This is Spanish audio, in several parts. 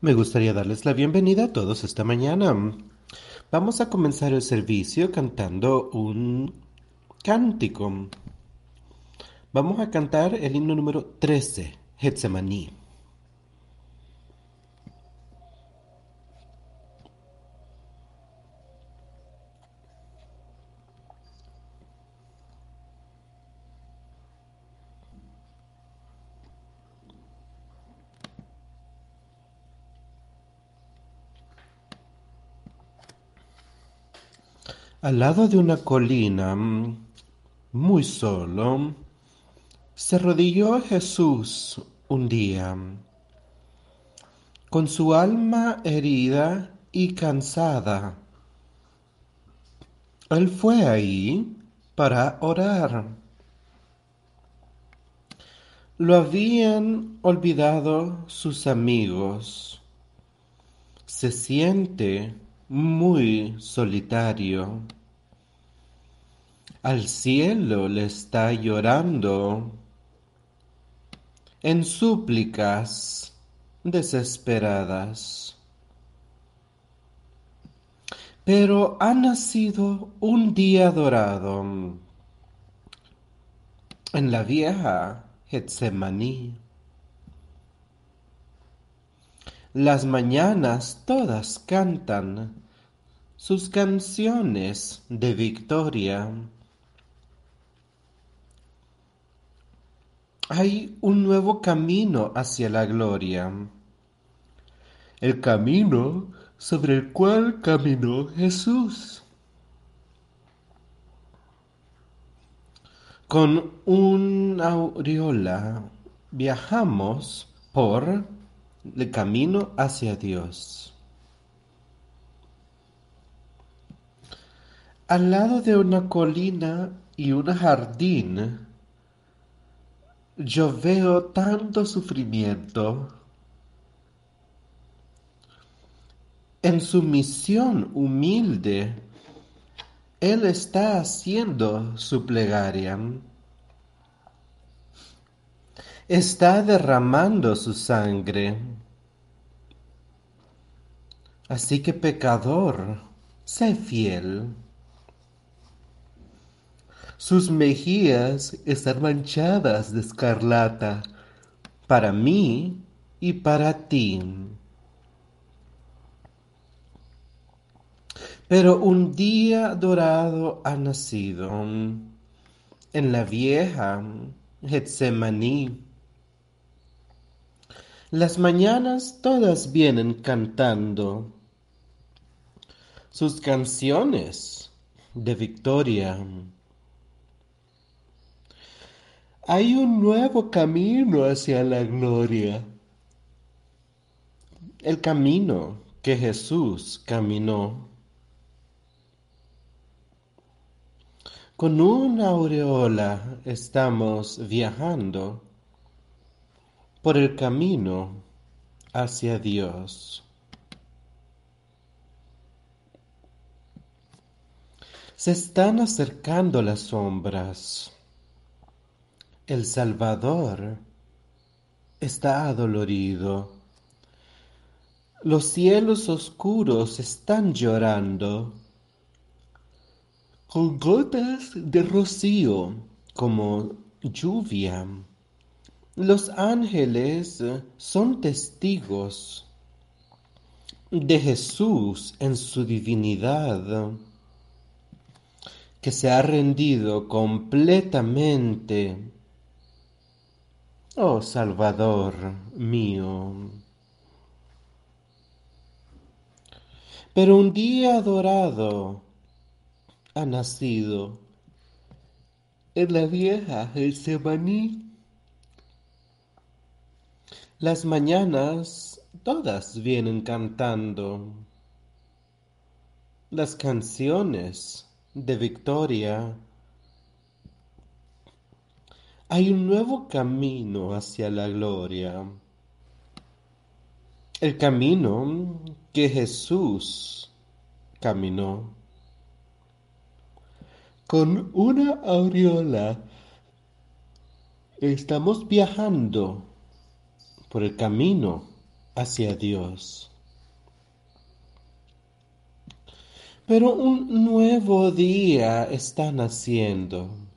Me gustaría darles la bienvenida a todos esta mañana. Vamos a comenzar el servicio cantando un cántico. Vamos a cantar el himno número 13, Getsemaní. Al lado de una colina, muy solo, se arrodilló Jesús un día, con su alma herida y cansada. Él fue ahí para orar. Lo habían olvidado sus amigos. Se siente muy solitario. Al cielo le está llorando en súplicas desesperadas. Pero ha nacido un día dorado en la vieja Getsemaní. Las mañanas todas cantan sus canciones de victoria. Hay un nuevo camino hacia la gloria. El camino sobre el cual caminó Jesús. Con una aureola viajamos por el camino hacia Dios. Al lado de una colina y un jardín, yo veo tanto sufrimiento. En su misión humilde, Él está haciendo su plegaria. Está derramando su sangre. Así que pecador, sé fiel. Sus mejillas están manchadas de escarlata para mí y para ti. Pero un día dorado ha nacido en la vieja Getsemaní. Las mañanas todas vienen cantando sus canciones de victoria. Hay un nuevo camino hacia la gloria. El camino que Jesús caminó. Con una aureola estamos viajando por el camino hacia Dios. Se están acercando las sombras. El Salvador está adolorido. Los cielos oscuros están llorando. Con gotas de rocío como lluvia. Los ángeles son testigos de Jesús en su divinidad, que se ha rendido completamente Oh Salvador mío. Pero un día adorado ha nacido en la vieja Getsemaní. Las mañanas todas vienen cantando las canciones de victoria hay un nuevo camino hacia la gloria. El camino que Jesús caminó. Con una aureola estamos viajando por el camino hacia Dios. Pero un nuevo día está naciendo.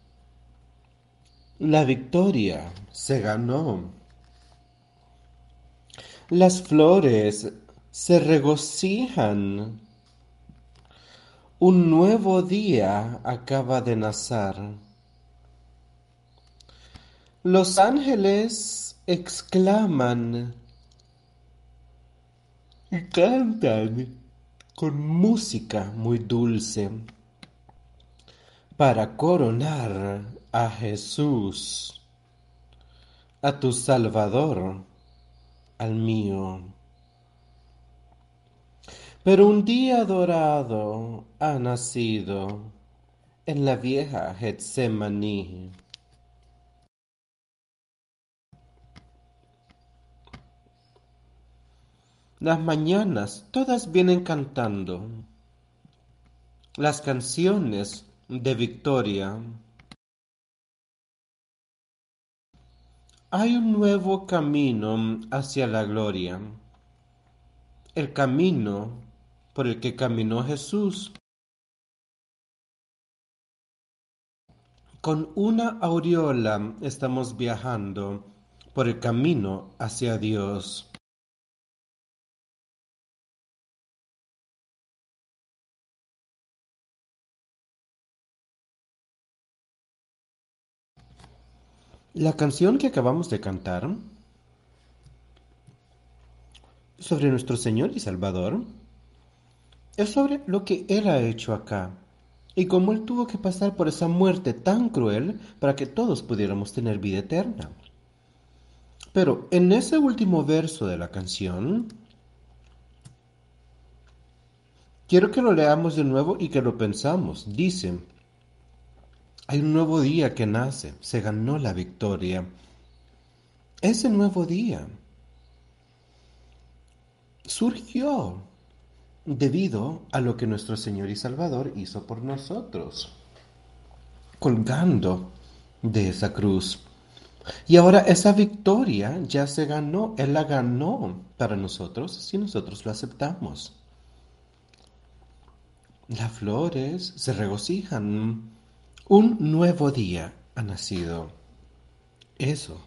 La victoria se ganó. Las flores se regocijan. Un nuevo día acaba de nacer. Los ángeles exclaman y cantan con música muy dulce para coronar a Jesús, a tu Salvador, al mío. Pero un día dorado ha nacido en la vieja Getsemaní. Las mañanas todas vienen cantando las canciones de victoria. Hay un nuevo camino hacia la gloria, el camino por el que caminó Jesús. Con una aureola estamos viajando por el camino hacia Dios. La canción que acabamos de cantar sobre nuestro Señor y Salvador es sobre lo que Él ha hecho acá y cómo Él tuvo que pasar por esa muerte tan cruel para que todos pudiéramos tener vida eterna. Pero en ese último verso de la canción, quiero que lo leamos de nuevo y que lo pensamos. Dice, hay un nuevo día que nace, se ganó la victoria. Ese nuevo día surgió debido a lo que nuestro Señor y Salvador hizo por nosotros, colgando de esa cruz. Y ahora esa victoria ya se ganó, Él la ganó para nosotros si nosotros lo aceptamos. Las flores se regocijan un nuevo día ha nacido. Eso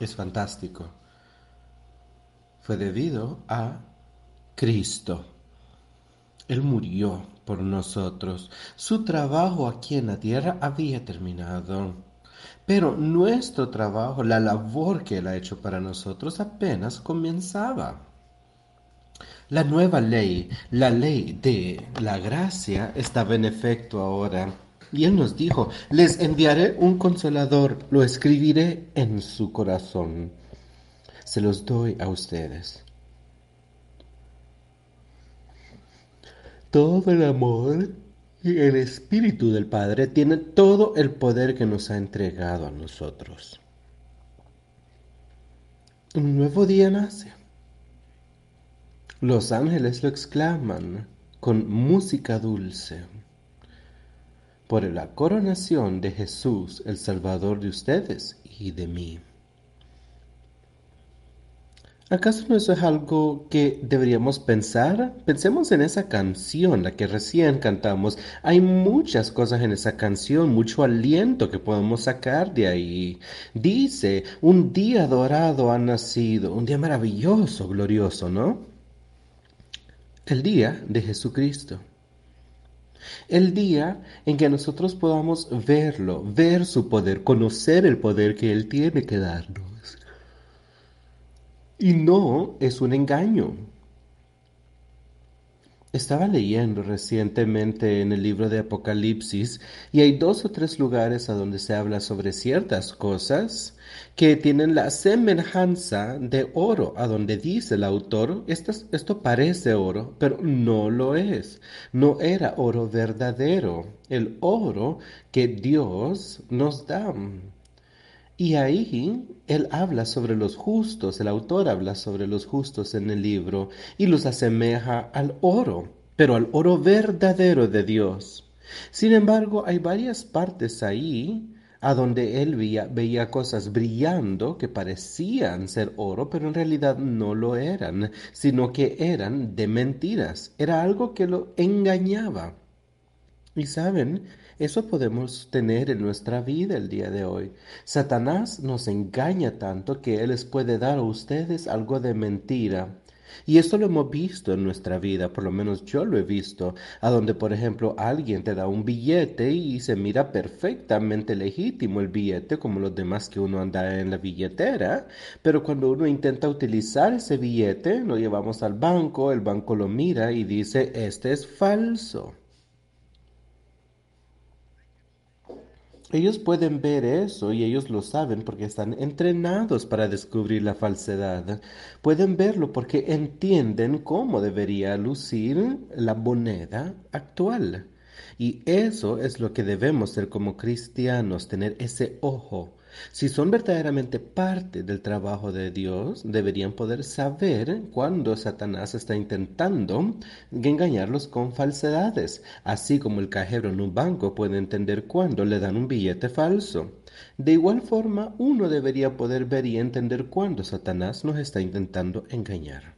es fantástico. Fue debido a Cristo. Él murió por nosotros. Su trabajo aquí en la tierra había terminado. Pero nuestro trabajo, la labor que Él ha hecho para nosotros apenas comenzaba. La nueva ley, la ley de la gracia, estaba en efecto ahora. Y Él nos dijo, les enviaré un consolador, lo escribiré en su corazón. Se los doy a ustedes. Todo el amor y el Espíritu del Padre tiene todo el poder que nos ha entregado a nosotros. Un nuevo día nace. Los ángeles lo exclaman con música dulce por la coronación de Jesús, el Salvador de ustedes y de mí. ¿Acaso no es algo que deberíamos pensar? Pensemos en esa canción, la que recién cantamos. Hay muchas cosas en esa canción, mucho aliento que podemos sacar de ahí. Dice, un día dorado ha nacido, un día maravilloso, glorioso, ¿no? El día de Jesucristo. El día en que nosotros podamos verlo, ver su poder, conocer el poder que Él tiene que darnos. Y no es un engaño. Estaba leyendo recientemente en el libro de Apocalipsis y hay dos o tres lugares a donde se habla sobre ciertas cosas que tienen la semejanza de oro, a donde dice el autor, esto, esto parece oro, pero no lo es. No era oro verdadero, el oro que Dios nos da. Y ahí él habla sobre los justos, el autor habla sobre los justos en el libro y los asemeja al oro, pero al oro verdadero de Dios. Sin embargo, hay varias partes ahí a donde él veía, veía cosas brillando que parecían ser oro, pero en realidad no lo eran, sino que eran de mentiras. Era algo que lo engañaba. Y saben, eso podemos tener en nuestra vida el día de hoy. Satanás nos engaña tanto que Él les puede dar a ustedes algo de mentira. Y esto lo hemos visto en nuestra vida, por lo menos yo lo he visto, a donde por ejemplo alguien te da un billete y se mira perfectamente legítimo el billete como los demás que uno anda en la billetera, pero cuando uno intenta utilizar ese billete, lo llevamos al banco, el banco lo mira y dice, este es falso. Ellos pueden ver eso y ellos lo saben porque están entrenados para descubrir la falsedad. Pueden verlo porque entienden cómo debería lucir la moneda actual. Y eso es lo que debemos ser como cristianos, tener ese ojo si son verdaderamente parte del trabajo de Dios, deberían poder saber cuando Satanás está intentando engañarlos con falsedades, así como el cajero en un banco puede entender cuando le dan un billete falso. De igual forma, uno debería poder ver y entender cuando Satanás nos está intentando engañar.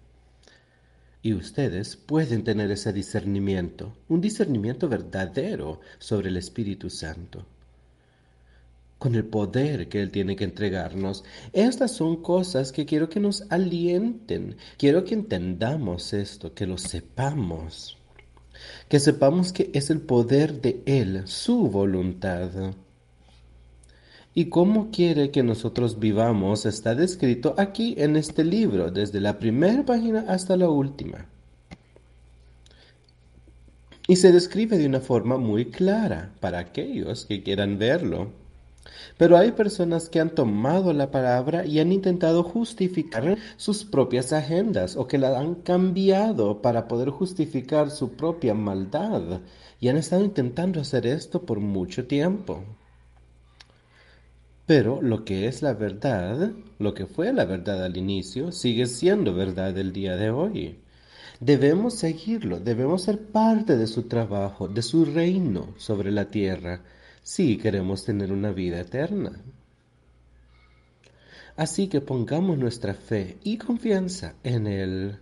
Y ustedes pueden tener ese discernimiento, un discernimiento verdadero sobre el Espíritu Santo con el poder que Él tiene que entregarnos. Estas son cosas que quiero que nos alienten, quiero que entendamos esto, que lo sepamos, que sepamos que es el poder de Él, su voluntad. Y cómo quiere que nosotros vivamos está descrito aquí en este libro, desde la primera página hasta la última. Y se describe de una forma muy clara para aquellos que quieran verlo. Pero hay personas que han tomado la palabra y han intentado justificar sus propias agendas o que la han cambiado para poder justificar su propia maldad y han estado intentando hacer esto por mucho tiempo. Pero lo que es la verdad, lo que fue la verdad al inicio, sigue siendo verdad el día de hoy. Debemos seguirlo, debemos ser parte de su trabajo, de su reino sobre la tierra, si queremos tener una vida eterna. Así que pongamos nuestra fe y confianza en Él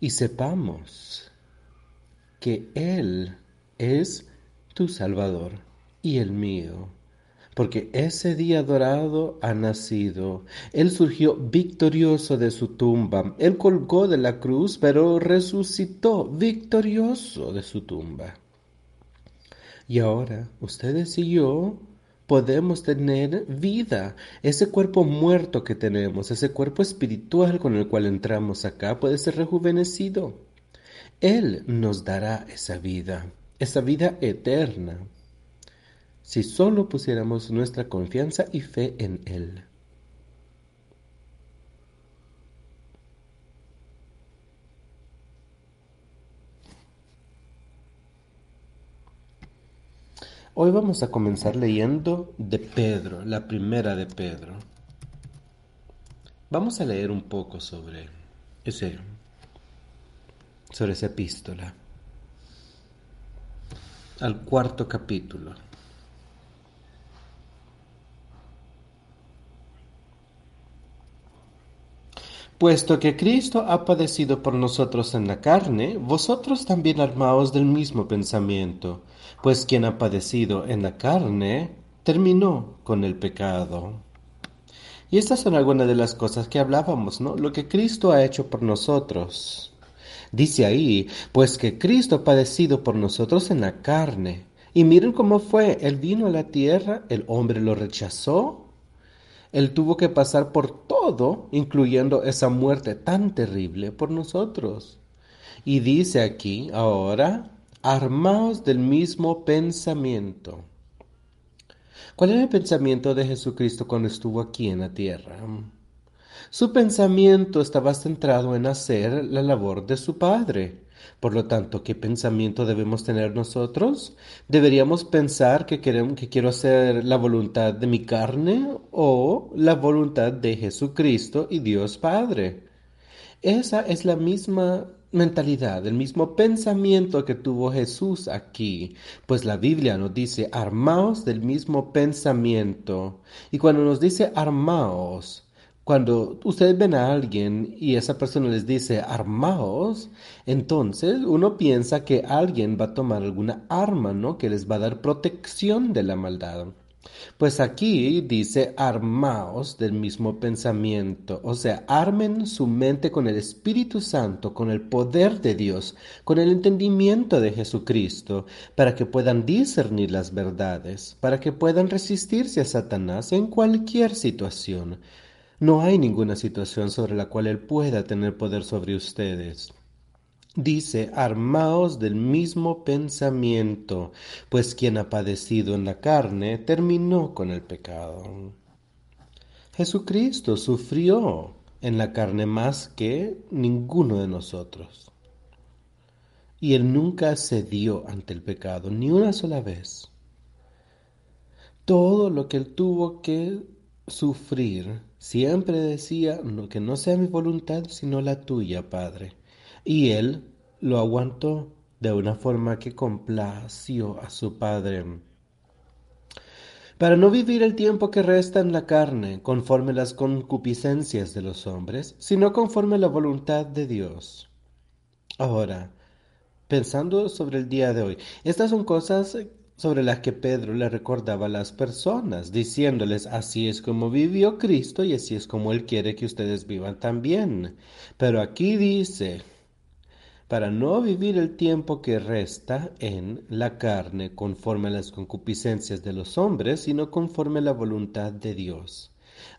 y sepamos que Él es tu Salvador y el mío. Porque ese día dorado ha nacido. Él surgió victorioso de su tumba. Él colgó de la cruz, pero resucitó victorioso de su tumba. Y ahora ustedes y yo podemos tener vida. Ese cuerpo muerto que tenemos, ese cuerpo espiritual con el cual entramos acá, puede ser rejuvenecido. Él nos dará esa vida, esa vida eterna, si solo pusiéramos nuestra confianza y fe en Él. Hoy vamos a comenzar leyendo de Pedro, la primera de Pedro. Vamos a leer un poco sobre sobre esa epístola. Al cuarto capítulo. Puesto que Cristo ha padecido por nosotros en la carne, vosotros también armaos del mismo pensamiento pues quien ha padecido en la carne terminó con el pecado. Y estas son algunas de las cosas que hablábamos, ¿no? Lo que Cristo ha hecho por nosotros. Dice ahí, pues que Cristo ha padecido por nosotros en la carne. Y miren cómo fue, Él vino a la tierra, el hombre lo rechazó, Él tuvo que pasar por todo, incluyendo esa muerte tan terrible por nosotros. Y dice aquí, ahora, armaos del mismo pensamiento. ¿Cuál era el pensamiento de Jesucristo cuando estuvo aquí en la tierra? Su pensamiento estaba centrado en hacer la labor de su Padre. Por lo tanto, ¿qué pensamiento debemos tener nosotros? ¿Deberíamos pensar que, queremos, que quiero hacer la voluntad de mi carne o la voluntad de Jesucristo y Dios Padre? Esa es la misma mentalidad, el mismo pensamiento que tuvo Jesús aquí. Pues la Biblia nos dice, armaos del mismo pensamiento. Y cuando nos dice armaos, cuando ustedes ven a alguien y esa persona les dice armaos, entonces uno piensa que alguien va a tomar alguna arma, ¿no? Que les va a dar protección de la maldad. Pues aquí dice armaos del mismo pensamiento, o sea, armen su mente con el Espíritu Santo, con el poder de Dios, con el entendimiento de Jesucristo, para que puedan discernir las verdades, para que puedan resistirse a Satanás en cualquier situación. No hay ninguna situación sobre la cual Él pueda tener poder sobre ustedes. Dice, armaos del mismo pensamiento, pues quien ha padecido en la carne terminó con el pecado. Jesucristo sufrió en la carne más que ninguno de nosotros. Y Él nunca cedió ante el pecado, ni una sola vez. Todo lo que Él tuvo que sufrir Siempre decía que no sea mi voluntad sino la tuya, Padre. Y él lo aguantó de una forma que complació a su Padre. Para no vivir el tiempo que resta en la carne conforme las concupiscencias de los hombres, sino conforme la voluntad de Dios. Ahora, pensando sobre el día de hoy, estas son cosas sobre las que Pedro le recordaba a las personas, diciéndoles, así es como vivió Cristo y así es como Él quiere que ustedes vivan también. Pero aquí dice, para no vivir el tiempo que resta en la carne conforme a las concupiscencias de los hombres, sino conforme a la voluntad de Dios.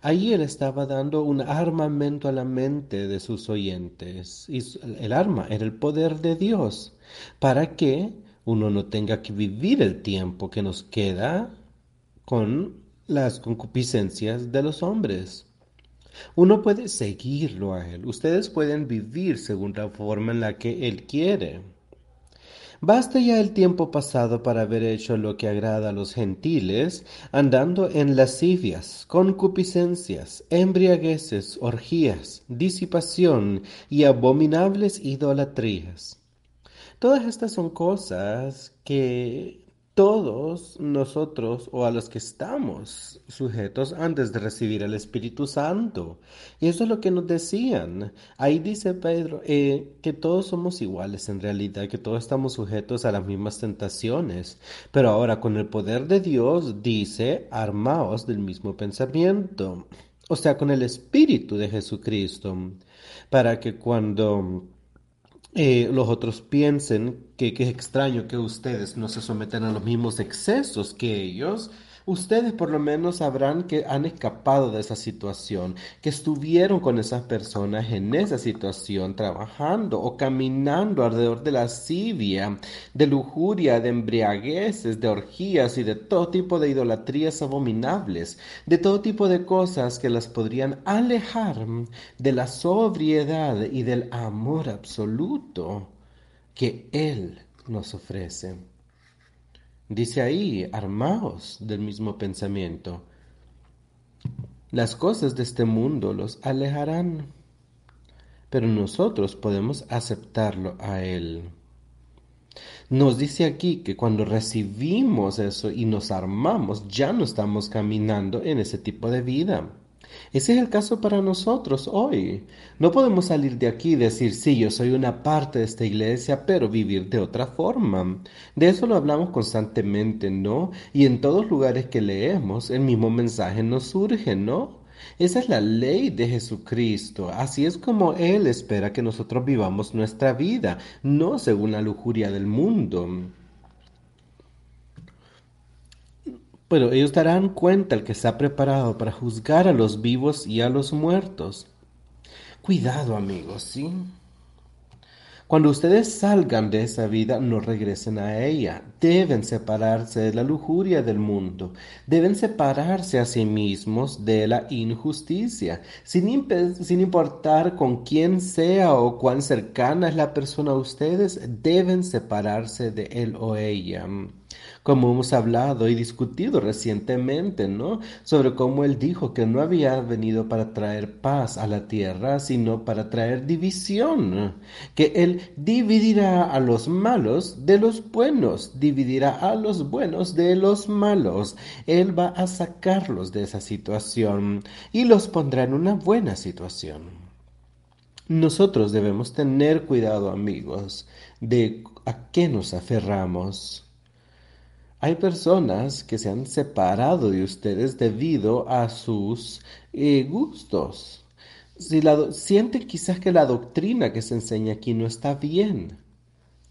Ahí él estaba dando un armamento a la mente de sus oyentes. Y el arma era el poder de Dios. ¿Para que uno no tenga que vivir el tiempo que nos queda con las concupiscencias de los hombres. Uno puede seguirlo a Él. Ustedes pueden vivir según la forma en la que Él quiere. Basta ya el tiempo pasado para haber hecho lo que agrada a los gentiles, andando en lascivias, concupiscencias, embriagueces, orgías, disipación y abominables idolatrías Todas estas son cosas que todos nosotros o a los que estamos sujetos antes de recibir el Espíritu Santo. Y eso es lo que nos decían. Ahí dice Pedro eh, que todos somos iguales en realidad, que todos estamos sujetos a las mismas tentaciones. Pero ahora con el poder de Dios dice, armaos del mismo pensamiento. O sea, con el Espíritu de Jesucristo. Para que cuando eh, los otros piensen que, que, es extraño que ustedes no se sometan a los mismos excesos que ellos, Ustedes por lo menos sabrán que han escapado de esa situación, que estuvieron con esas personas en esa situación trabajando o caminando alrededor de lascivia, de lujuria, de embriagueces, de orgías y de todo tipo de idolatrías abominables, de todo tipo de cosas que las podrían alejar de la sobriedad y del amor absoluto que Él nos ofrece. Dice ahí, armaos del mismo pensamiento. Las cosas de este mundo los alejarán, pero nosotros podemos aceptarlo a Él. Nos dice aquí que cuando recibimos eso y nos armamos, ya no estamos caminando en ese tipo de vida. Ese es el caso para nosotros hoy. No podemos salir de aquí y decir, sí, yo soy una parte de esta iglesia, pero vivir de otra forma. De eso lo hablamos constantemente, ¿no? Y en todos lugares que leemos, el mismo mensaje nos surge, ¿no? Esa es la ley de Jesucristo. Así es como Él espera que nosotros vivamos nuestra vida, no según la lujuria del mundo. Pero ellos darán cuenta el que está preparado para juzgar a los vivos y a los muertos. Cuidado amigos, ¿sí? Cuando ustedes salgan de esa vida, no regresen a ella. Deben separarse de la lujuria del mundo. Deben separarse a sí mismos de la injusticia. Sin, sin, importar con quién sea o cuán cercana es la persona a ustedes, deben separarse de él o ella. Como hemos hablado y discutido recientemente, ¿no? Sobre cómo Él dijo que no había venido para traer paz a la tierra, sino para traer división, que Él dividirá a los malos de los buenos, dividirá a los buenos de los malos. Él va a sacarlos de esa situación y los pondrá en una buena situación. Nosotros debemos tener cuidado, amigos, de a qué nos aferramos. Hay personas que se han separado de ustedes debido a sus eh, gustos. Si la, sienten quizás que la doctrina que se enseña aquí no está bien,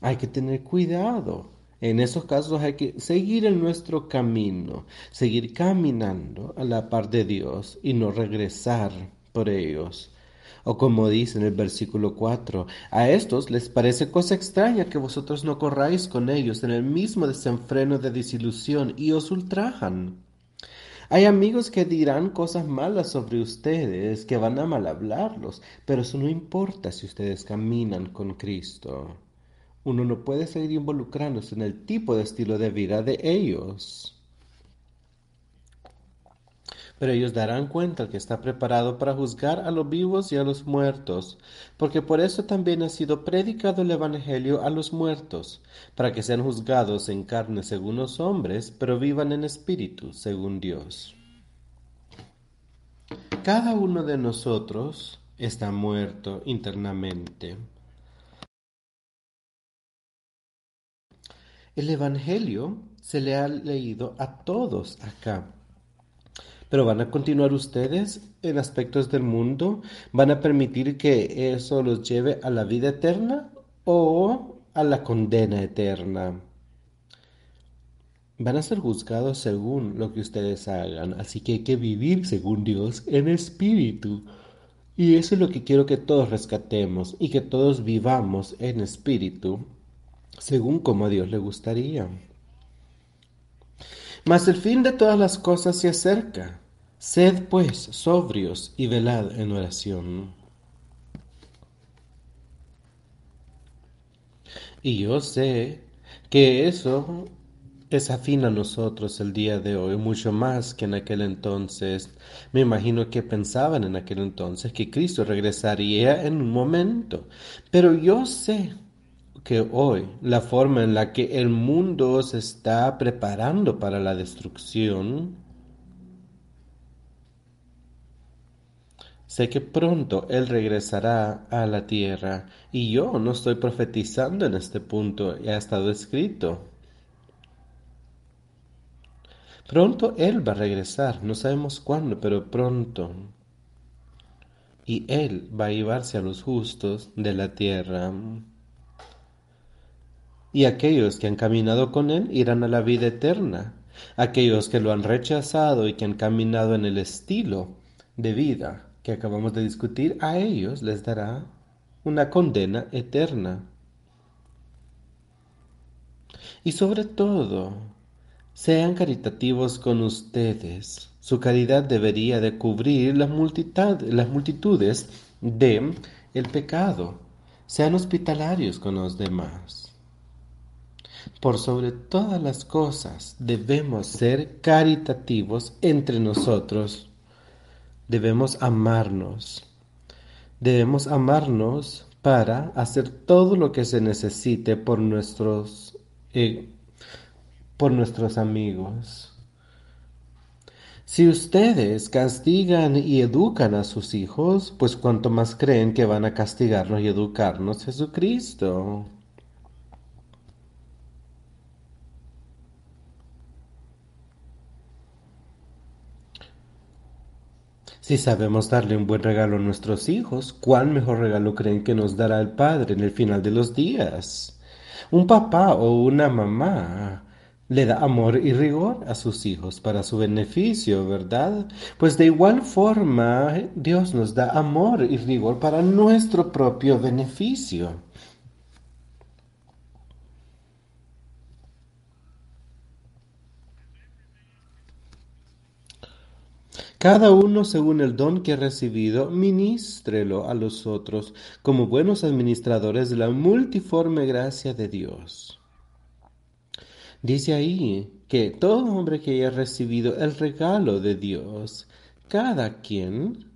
hay que tener cuidado. En esos casos hay que seguir en nuestro camino, seguir caminando a la par de Dios y no regresar por ellos. O como dice en el versículo 4, a estos les parece cosa extraña que vosotros no corráis con ellos en el mismo desenfreno de desilusión y os ultrajan. Hay amigos que dirán cosas malas sobre ustedes, que van a mal hablarlos, pero eso no importa si ustedes caminan con Cristo. Uno no puede seguir involucrándose en el tipo de estilo de vida de ellos pero ellos darán cuenta que está preparado para juzgar a los vivos y a los muertos, porque por eso también ha sido predicado el Evangelio a los muertos, para que sean juzgados en carne según los hombres, pero vivan en espíritu según Dios. Cada uno de nosotros está muerto internamente. El Evangelio se le ha leído a todos acá pero van a continuar ustedes en aspectos del mundo, van a permitir que eso los lleve a la vida eterna o a la condena eterna. Van a ser juzgados según lo que ustedes hagan, así que hay que vivir según Dios en espíritu. Y eso es lo que quiero que todos rescatemos y que todos vivamos en espíritu, según como a Dios le gustaría. Mas el fin de todas las cosas se acerca. Sed pues sobrios y velad en oración. Y yo sé que eso es afín a nosotros el día de hoy, mucho más que en aquel entonces. Me imagino que pensaban en aquel entonces que Cristo regresaría en un momento. Pero yo sé que hoy la forma en la que el mundo se está preparando para la destrucción Sé que pronto Él regresará a la tierra y yo no estoy profetizando en este punto, ya ha estado escrito. Pronto Él va a regresar, no sabemos cuándo, pero pronto. Y Él va a llevarse a los justos de la tierra. Y aquellos que han caminado con Él irán a la vida eterna. Aquellos que lo han rechazado y que han caminado en el estilo de vida que acabamos de discutir, a ellos les dará una condena eterna. Y sobre todo, sean caritativos con ustedes. Su caridad debería de cubrir las, las multitudes de el pecado. Sean hospitalarios con los demás. Por sobre todas las cosas debemos ser caritativos entre nosotros debemos amarnos. Debemos amarnos para hacer todo lo que se necesite por nuestros, eh, por nuestros amigos. Si ustedes castigan y educan a sus hijos, pues cuanto más creen que van a castigarnos y educarnos Jesucristo. Si sabemos darle un buen regalo a nuestros hijos, ¿cuál mejor regalo creen que nos dará el Padre en el final de los días? Un papá o una mamá le da amor y rigor a sus hijos para su beneficio, ¿verdad? Pues de igual forma Dios nos da amor y rigor para nuestro propio beneficio. Cada uno según el don que ha recibido, ministrelo a los otros como buenos administradores de la multiforme gracia de Dios. Dice ahí que todo hombre que haya recibido el regalo de Dios, cada quien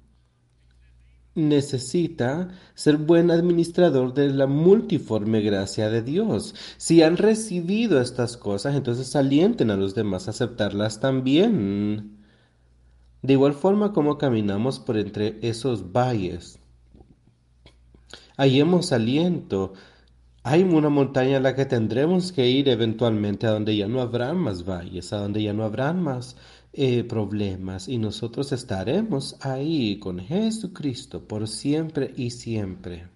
necesita ser buen administrador de la multiforme gracia de Dios. Si han recibido estas cosas, entonces alienten a los demás a aceptarlas también. De igual forma como caminamos por entre esos valles, hallemos aliento. Hay una montaña a la que tendremos que ir eventualmente, a donde ya no habrán más valles, a donde ya no habrán más eh, problemas, y nosotros estaremos ahí con Jesucristo por siempre y siempre.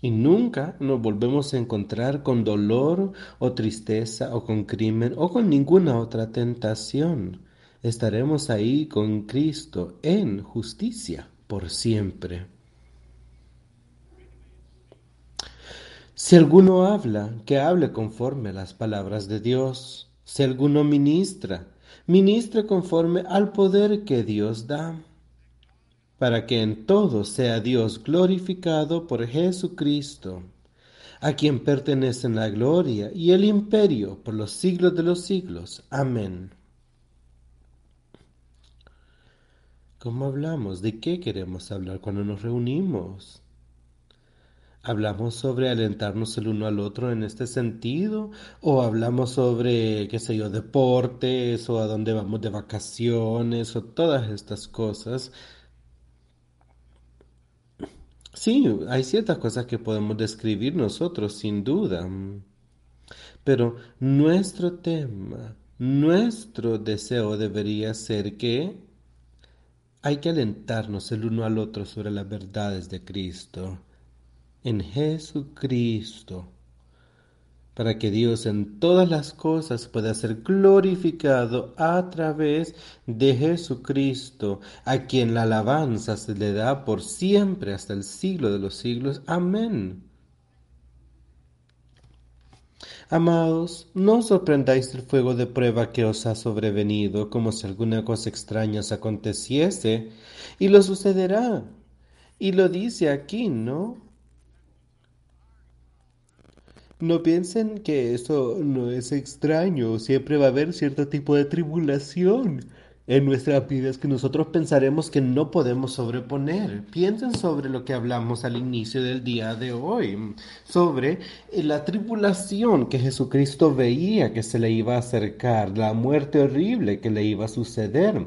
Y nunca nos volvemos a encontrar con dolor o tristeza o con crimen o con ninguna otra tentación. Estaremos ahí con Cristo en justicia por siempre. Si alguno habla, que hable conforme a las palabras de Dios. Si alguno ministra, ministre conforme al poder que Dios da, para que en todo sea Dios glorificado por Jesucristo, a quien pertenecen la gloria y el imperio por los siglos de los siglos. Amén. ¿Cómo hablamos? ¿De qué queremos hablar cuando nos reunimos? ¿Hablamos sobre alentarnos el uno al otro en este sentido? ¿O hablamos sobre, qué sé yo, deportes o a dónde vamos de vacaciones o todas estas cosas? Sí, hay ciertas cosas que podemos describir nosotros, sin duda. Pero nuestro tema, nuestro deseo debería ser que hay que alentarnos el uno al otro sobre las verdades de Cristo en Jesucristo, para que Dios en todas las cosas pueda ser glorificado a través de Jesucristo, a quien la alabanza se le da por siempre hasta el siglo de los siglos. Amén. Amados, no os sorprendáis del fuego de prueba que os ha sobrevenido, como si alguna cosa extraña os aconteciese, y lo sucederá. Y lo dice aquí, ¿no? No piensen que eso no es extraño, siempre va a haber cierto tipo de tribulación en nuestras vidas que nosotros pensaremos que no podemos sobreponer. Piensen sobre lo que hablamos al inicio del día de hoy, sobre la tribulación que Jesucristo veía que se le iba a acercar, la muerte horrible que le iba a suceder,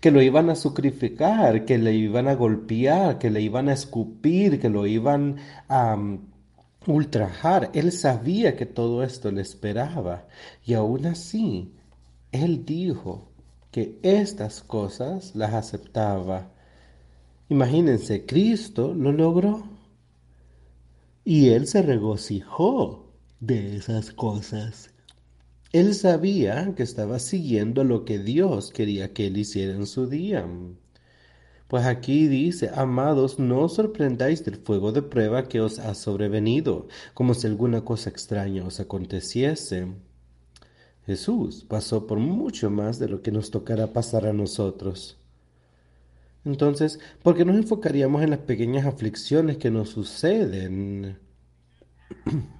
que lo iban a sacrificar, que le iban a golpear, que le iban a escupir, que lo iban a ultrajar. Él sabía que todo esto le esperaba y aún así, él dijo que estas cosas las aceptaba. Imagínense, Cristo lo logró y él se regocijó de esas cosas. Él sabía que estaba siguiendo lo que Dios quería que él hiciera en su día. Pues aquí dice, amados, no sorprendáis del fuego de prueba que os ha sobrevenido, como si alguna cosa extraña os aconteciese. Jesús pasó por mucho más de lo que nos tocará pasar a nosotros. Entonces, ¿por qué nos enfocaríamos en las pequeñas aflicciones que nos suceden?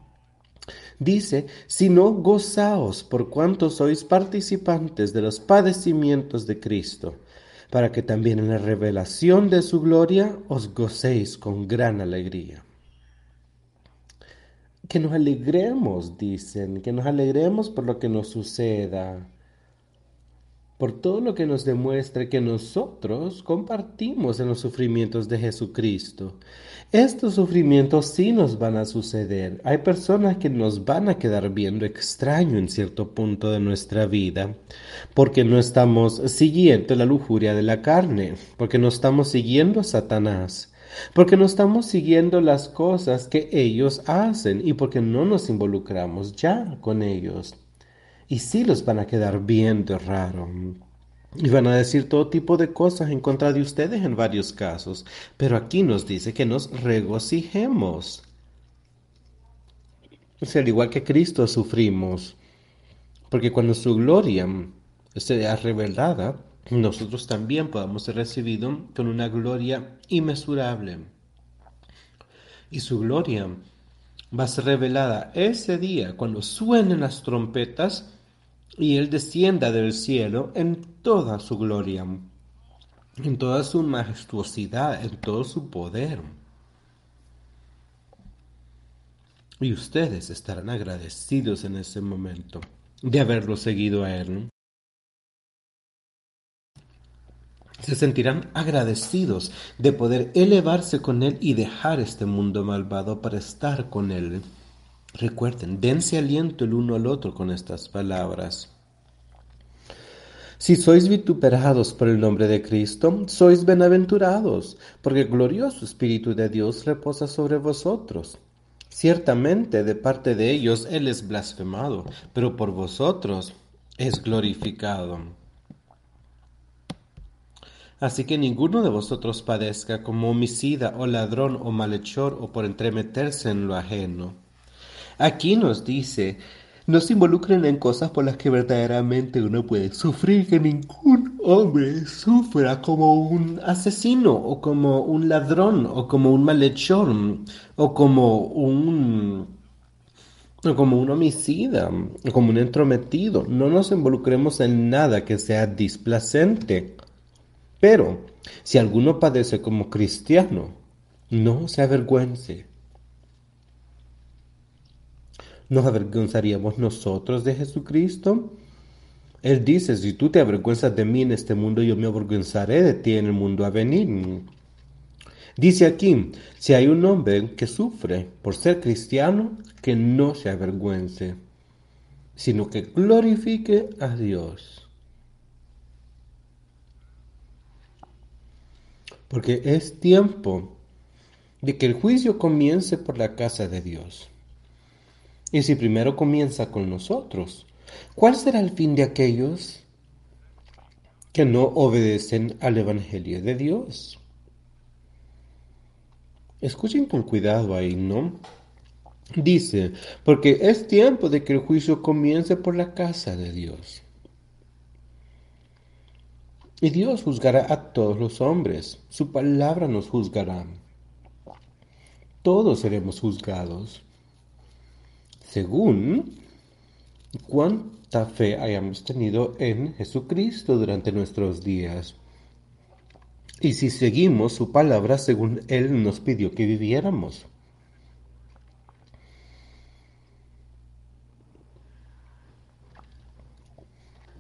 Dice, si no gozaos por cuanto sois participantes de los padecimientos de Cristo para que también en la revelación de su gloria os gocéis con gran alegría. Que nos alegremos, dicen, que nos alegremos por lo que nos suceda, por todo lo que nos demuestre que nosotros compartimos en los sufrimientos de Jesucristo. Estos sufrimientos sí nos van a suceder. Hay personas que nos van a quedar viendo extraño en cierto punto de nuestra vida, porque no estamos siguiendo la lujuria de la carne, porque no estamos siguiendo a Satanás porque no estamos siguiendo las cosas que ellos hacen y porque no nos involucramos ya con ellos y sí los van a quedar viendo raro. Y van a decir todo tipo de cosas en contra de ustedes en varios casos. Pero aquí nos dice que nos regocijemos. Sea, al igual que Cristo sufrimos. Porque cuando su gloria sea revelada, nosotros también podamos ser recibidos con una gloria inmesurable. Y su gloria va a ser revelada ese día cuando suenen las trompetas y Él descienda del cielo en toda su gloria, en toda su majestuosidad, en todo su poder. Y ustedes estarán agradecidos en ese momento de haberlo seguido a Él. Se sentirán agradecidos de poder elevarse con Él y dejar este mundo malvado para estar con Él. Recuerden, dense aliento el uno al otro con estas palabras. Si sois vituperados por el nombre de Cristo, sois bienaventurados, porque el glorioso Espíritu de Dios reposa sobre vosotros. Ciertamente de parte de ellos Él es blasfemado, pero por vosotros es glorificado. Así que ninguno de vosotros padezca como homicida o ladrón o malhechor o por entremeterse en lo ajeno. Aquí nos dice, no se involucren en cosas por las que verdaderamente uno puede sufrir, que ningún hombre sufra como un asesino o como un ladrón o como un malhechor o como un como un homicida o como un entrometido. No nos involucremos en nada que sea displacente. Pero si alguno padece como cristiano, no se avergüence. ¿Nos avergonzaríamos nosotros de Jesucristo? Él dice, si tú te avergüenzas de mí en este mundo, yo me avergonzaré de ti en el mundo a venir. Dice aquí, si hay un hombre que sufre por ser cristiano, que no se avergüence, sino que glorifique a Dios. Porque es tiempo de que el juicio comience por la casa de Dios. Y si primero comienza con nosotros, ¿cuál será el fin de aquellos que no obedecen al Evangelio de Dios? Escuchen con cuidado ahí, ¿no? Dice, porque es tiempo de que el juicio comience por la casa de Dios. Y Dios juzgará a todos los hombres, su palabra nos juzgará. Todos seremos juzgados según cuánta fe hayamos tenido en Jesucristo durante nuestros días. Y si seguimos su palabra según Él nos pidió que viviéramos.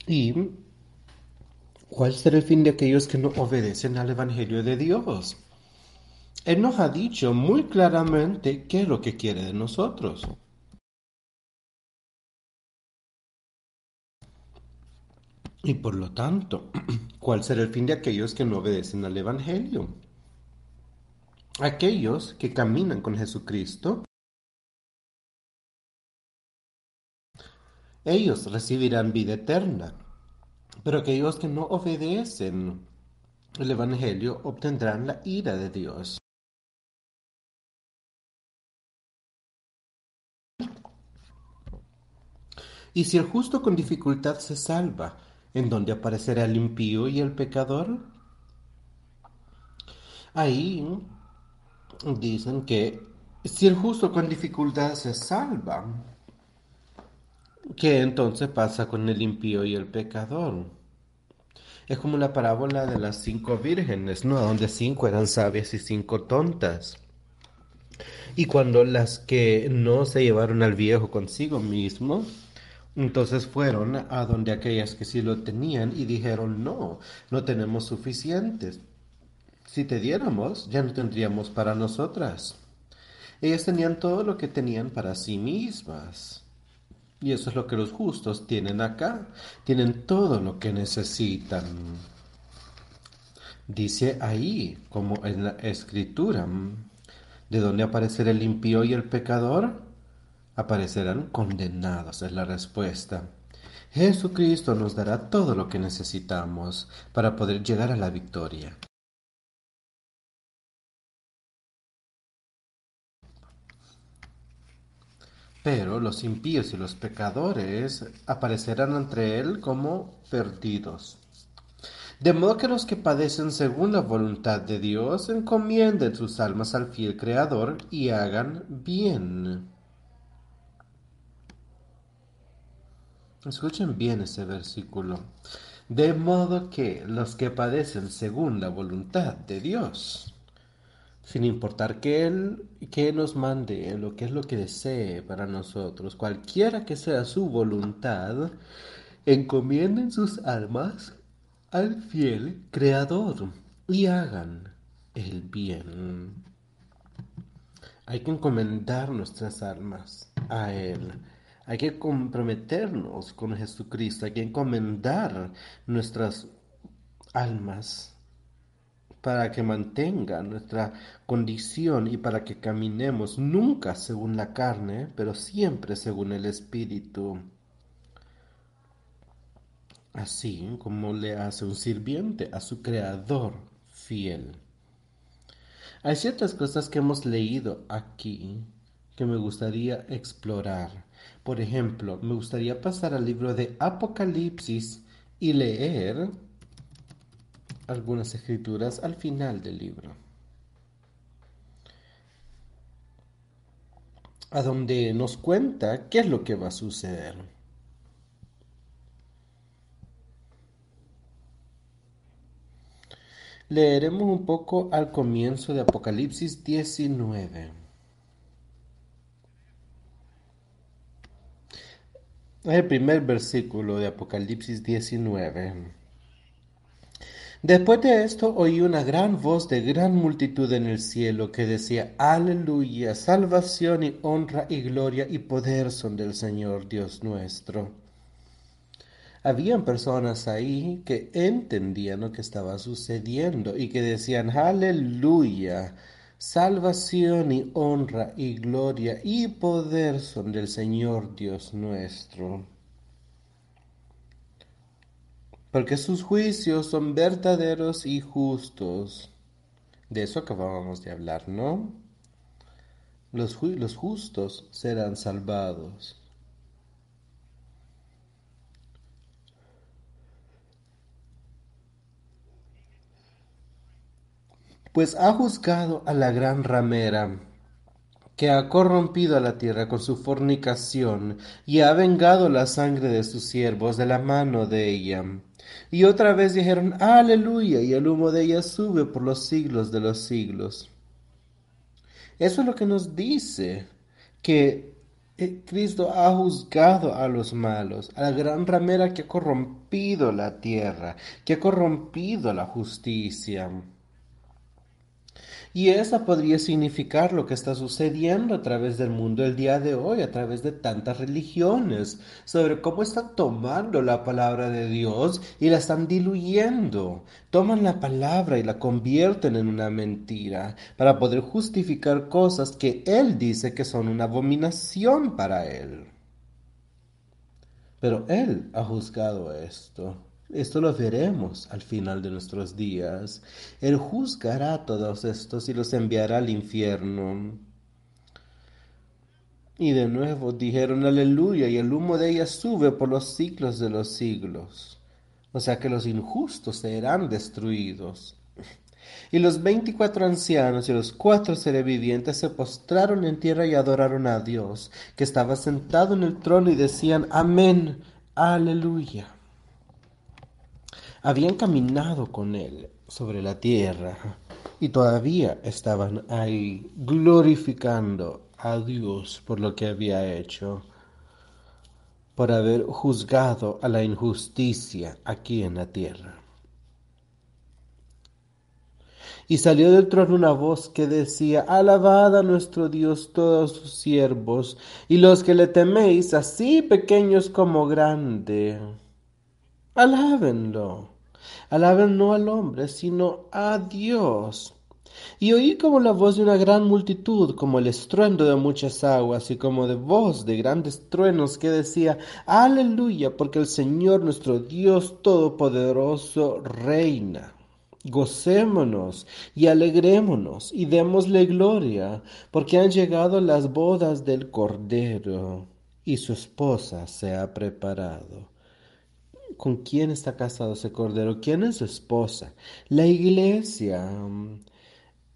¿Y cuál será el fin de aquellos que no obedecen al Evangelio de Dios? Él nos ha dicho muy claramente qué es lo que quiere de nosotros. Y por lo tanto, ¿cuál será el fin de aquellos que no obedecen al Evangelio? Aquellos que caminan con Jesucristo, ellos recibirán vida eterna, pero aquellos que no obedecen el Evangelio obtendrán la ira de Dios. Y si el justo con dificultad se salva, en donde aparecerá el impío y el pecador. Ahí dicen que si el justo con dificultad se salva, ¿qué entonces pasa con el impío y el pecador? Es como la parábola de las cinco vírgenes, ¿no? Donde cinco eran sabias y cinco tontas. Y cuando las que no se llevaron al viejo consigo mismo, entonces fueron a donde aquellas que sí lo tenían y dijeron, no, no tenemos suficientes. Si te diéramos, ya no tendríamos para nosotras. Ellas tenían todo lo que tenían para sí mismas. Y eso es lo que los justos tienen acá. Tienen todo lo que necesitan. Dice ahí, como en la escritura, ¿de dónde aparecerá el impío y el pecador? aparecerán condenados, es la respuesta. Jesucristo nos dará todo lo que necesitamos para poder llegar a la victoria. pero los impíos y los pecadores aparecerán ante él como perdidos. De modo que los que padecen según la voluntad de Dios encomienden sus almas al fiel Creador y hagan bien. Escuchen bien ese versículo. De modo que los que padecen según la voluntad de Dios sin importar que Él que nos mande, lo que es lo que desee para nosotros, cualquiera que sea su voluntad, encomienden sus almas al fiel Creador y hagan el bien. Hay que encomendar nuestras almas a Él. Hay que comprometernos con Jesucristo. Hay que encomendar nuestras almas para que mantenga nuestra condición y para que caminemos nunca según la carne, pero siempre según el Espíritu. Así como le hace un sirviente a su Creador fiel. Hay ciertas cosas que hemos leído aquí que me gustaría explorar. Por ejemplo, me gustaría pasar al libro de Apocalipsis y leer algunas escrituras al final del libro. A donde nos cuenta qué es lo que va a suceder. Leeremos un poco al comienzo de Apocalipsis 19. El primer versículo de Apocalipsis 19. Después de esto oí una gran voz de gran multitud en el cielo que decía, Aleluya, salvación y honra y gloria y poder son del Señor Dios nuestro habían personas ahí que entendían lo que estaba sucediendo y que decían, aleluya, salvación y honra y gloria y poder son del Señor Dios nuestro. Porque sus juicios son verdaderos y justos. De eso acabábamos de hablar, ¿no? Los, los justos serán salvados. pues ha juzgado a la gran ramera, que ha corrompido a la tierra con su fornicación, y ha vengado la sangre de sus siervos de la mano de ella. Y otra vez dijeron, aleluya, y el humo de ella sube por los siglos de los siglos. Eso es lo que nos dice, que eh, Cristo ha juzgado a los malos, a la gran ramera que ha corrompido la tierra, que ha corrompido la justicia. Y esa podría significar lo que está sucediendo a través del mundo el día de hoy, a través de tantas religiones, sobre cómo están tomando la palabra de Dios y la están diluyendo. Toman la palabra y la convierten en una mentira para poder justificar cosas que Él dice que son una abominación para Él. Pero Él ha juzgado esto. Esto lo veremos al final de nuestros días. Él juzgará a todos estos y los enviará al infierno. Y de nuevo dijeron aleluya y el humo de ella sube por los siglos de los siglos. O sea que los injustos serán destruidos. Y los veinticuatro ancianos y los cuatro seres vivientes se postraron en tierra y adoraron a Dios, que estaba sentado en el trono, y decían, Amén, aleluya habían caminado con él sobre la tierra y todavía estaban ahí glorificando a Dios por lo que había hecho, por haber juzgado a la injusticia aquí en la tierra. Y salió del trono una voz que decía, Alabad a nuestro Dios todos sus siervos, y los que le teméis, así pequeños como grandes. Alábenlo Alaben no al hombre, sino a Dios. Y oí como la voz de una gran multitud, como el estruendo de muchas aguas, y como de voz de grandes truenos que decía, Aleluya, porque el Señor nuestro Dios Todopoderoso reina. Gocémonos y alegrémonos y démosle gloria, porque han llegado las bodas del Cordero, y su esposa se ha preparado con quién está casado ese cordero, quién es su esposa. La iglesia, mm,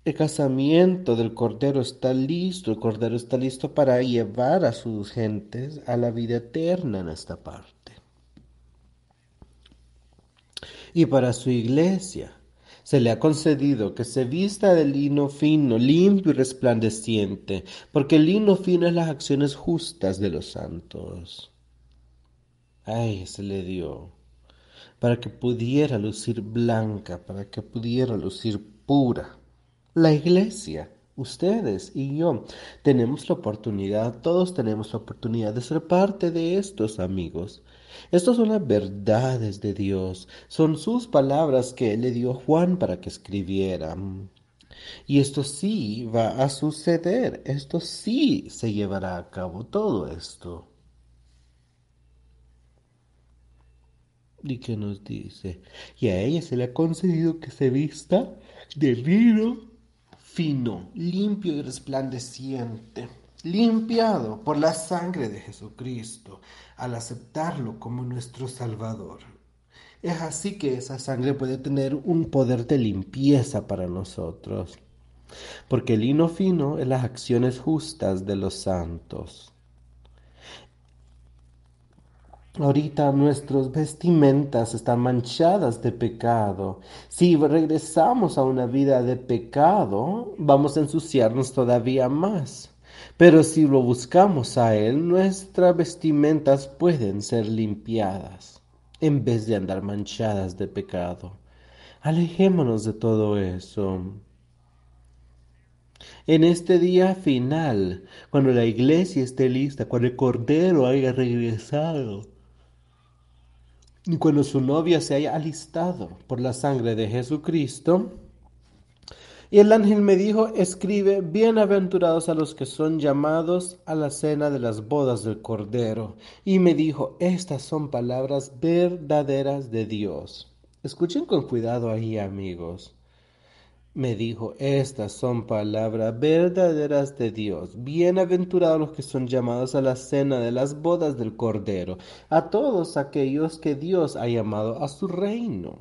el casamiento del cordero está listo, el cordero está listo para llevar a sus gentes a la vida eterna en esta parte. Y para su iglesia se le ha concedido que se vista de lino fino, limpio y resplandeciente, porque el lino fino es las acciones justas de los santos. Ay, se le dio para que pudiera lucir blanca, para que pudiera lucir pura. La iglesia, ustedes y yo, tenemos la oportunidad, todos tenemos la oportunidad de ser parte de estos amigos. Estas son las verdades de Dios, son sus palabras que le dio Juan para que escribiera. Y esto sí va a suceder, esto sí se llevará a cabo, todo esto. ¿Y qué nos dice? Y a ella se le ha concedido que se vista de lino fino, limpio y resplandeciente, limpiado por la sangre de Jesucristo, al aceptarlo como nuestro Salvador. Es así que esa sangre puede tener un poder de limpieza para nosotros, porque el lino fino es las acciones justas de los santos. Ahorita nuestras vestimentas están manchadas de pecado. Si regresamos a una vida de pecado, vamos a ensuciarnos todavía más. Pero si lo buscamos a Él, nuestras vestimentas pueden ser limpiadas en vez de andar manchadas de pecado. Alejémonos de todo eso. En este día final, cuando la iglesia esté lista, cuando el Cordero haya regresado, y cuando su novia se haya alistado por la sangre de Jesucristo, y el ángel me dijo, escribe, bienaventurados a los que son llamados a la cena de las bodas del Cordero. Y me dijo, estas son palabras verdaderas de Dios. Escuchen con cuidado ahí, amigos me dijo, estas son palabras verdaderas de Dios. Bienaventurados los que son llamados a la cena de las bodas del Cordero, a todos aquellos que Dios ha llamado a su reino.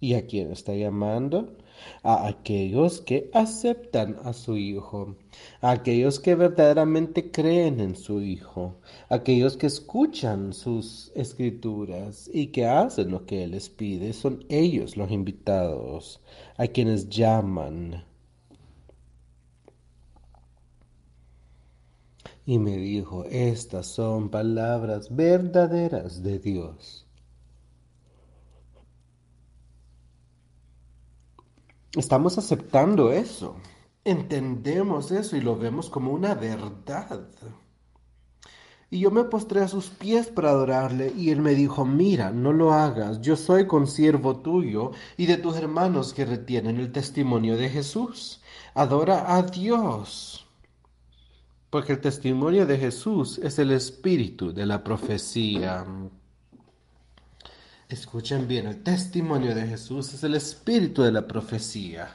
¿Y a quién está llamando? A aquellos que aceptan a su Hijo, a aquellos que verdaderamente creen en su Hijo, a aquellos que escuchan sus escrituras y que hacen lo que Él les pide, son ellos los invitados, a quienes llaman. Y me dijo, estas son palabras verdaderas de Dios. Estamos aceptando eso, entendemos eso y lo vemos como una verdad. Y yo me postré a sus pies para adorarle, y él me dijo, mira, no lo hagas, yo soy consiervo tuyo y de tus hermanos que retienen el testimonio de Jesús. Adora a Dios, porque el testimonio de Jesús es el espíritu de la profecía. Escuchen bien, el testimonio de Jesús es el espíritu de la profecía.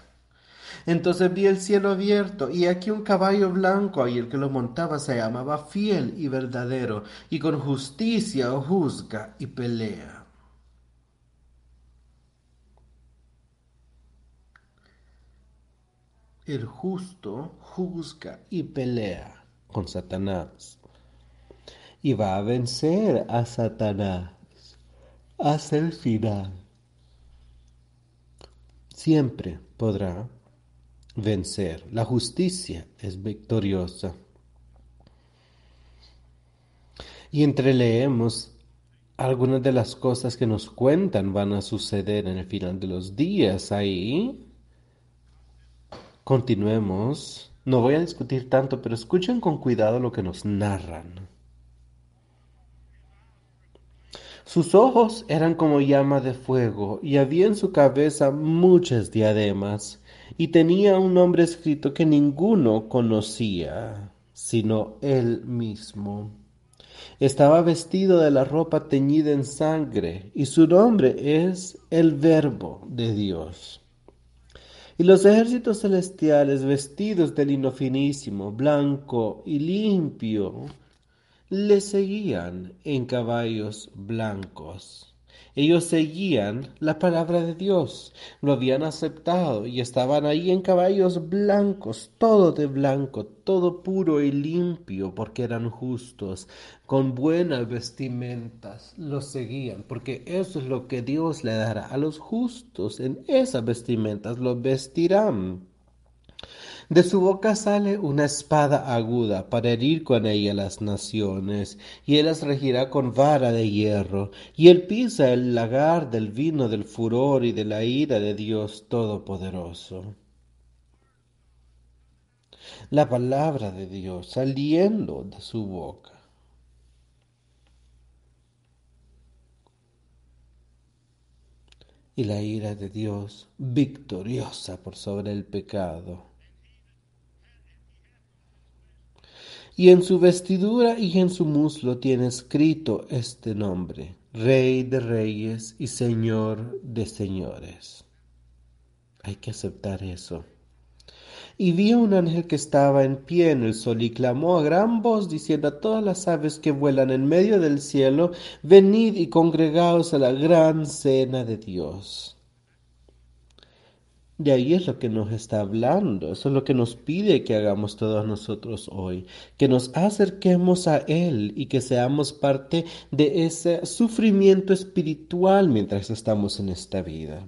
Entonces vi el cielo abierto y aquí un caballo blanco y el que lo montaba se llamaba fiel y verdadero y con justicia juzga y pelea. El justo juzga y pelea con Satanás y va a vencer a Satanás hasta el final. Siempre podrá vencer. La justicia es victoriosa. Y entreleemos algunas de las cosas que nos cuentan van a suceder en el final de los días. Ahí continuemos. No voy a discutir tanto, pero escuchen con cuidado lo que nos narran. Sus ojos eran como llama de fuego, y había en su cabeza muchas diademas, y tenía un nombre escrito que ninguno conocía, sino él mismo. Estaba vestido de la ropa teñida en sangre, y su nombre es el Verbo de Dios. Y los ejércitos celestiales, vestidos de lino finísimo, blanco y limpio, le seguían en caballos blancos. Ellos seguían la palabra de Dios, lo habían aceptado y estaban ahí en caballos blancos, todo de blanco, todo puro y limpio, porque eran justos, con buenas vestimentas, los seguían, porque eso es lo que Dios le dará a los justos, en esas vestimentas los vestirán. De su boca sale una espada aguda para herir con ella las naciones, y él las regirá con vara de hierro, y él pisa el lagar del vino del furor y de la ira de Dios Todopoderoso. La palabra de Dios saliendo de su boca. Y la ira de Dios victoriosa por sobre el pecado y en su vestidura y en su muslo tiene escrito este nombre, Rey de Reyes y Señor de Señores. Hay que aceptar eso. Y vi un ángel que estaba en pie en el sol y clamó a gran voz diciendo a todas las aves que vuelan en medio del cielo, venid y congregaos a la gran cena de Dios. De ahí es lo que nos está hablando, eso es lo que nos pide que hagamos todos nosotros hoy, que nos acerquemos a Él y que seamos parte de ese sufrimiento espiritual mientras estamos en esta vida.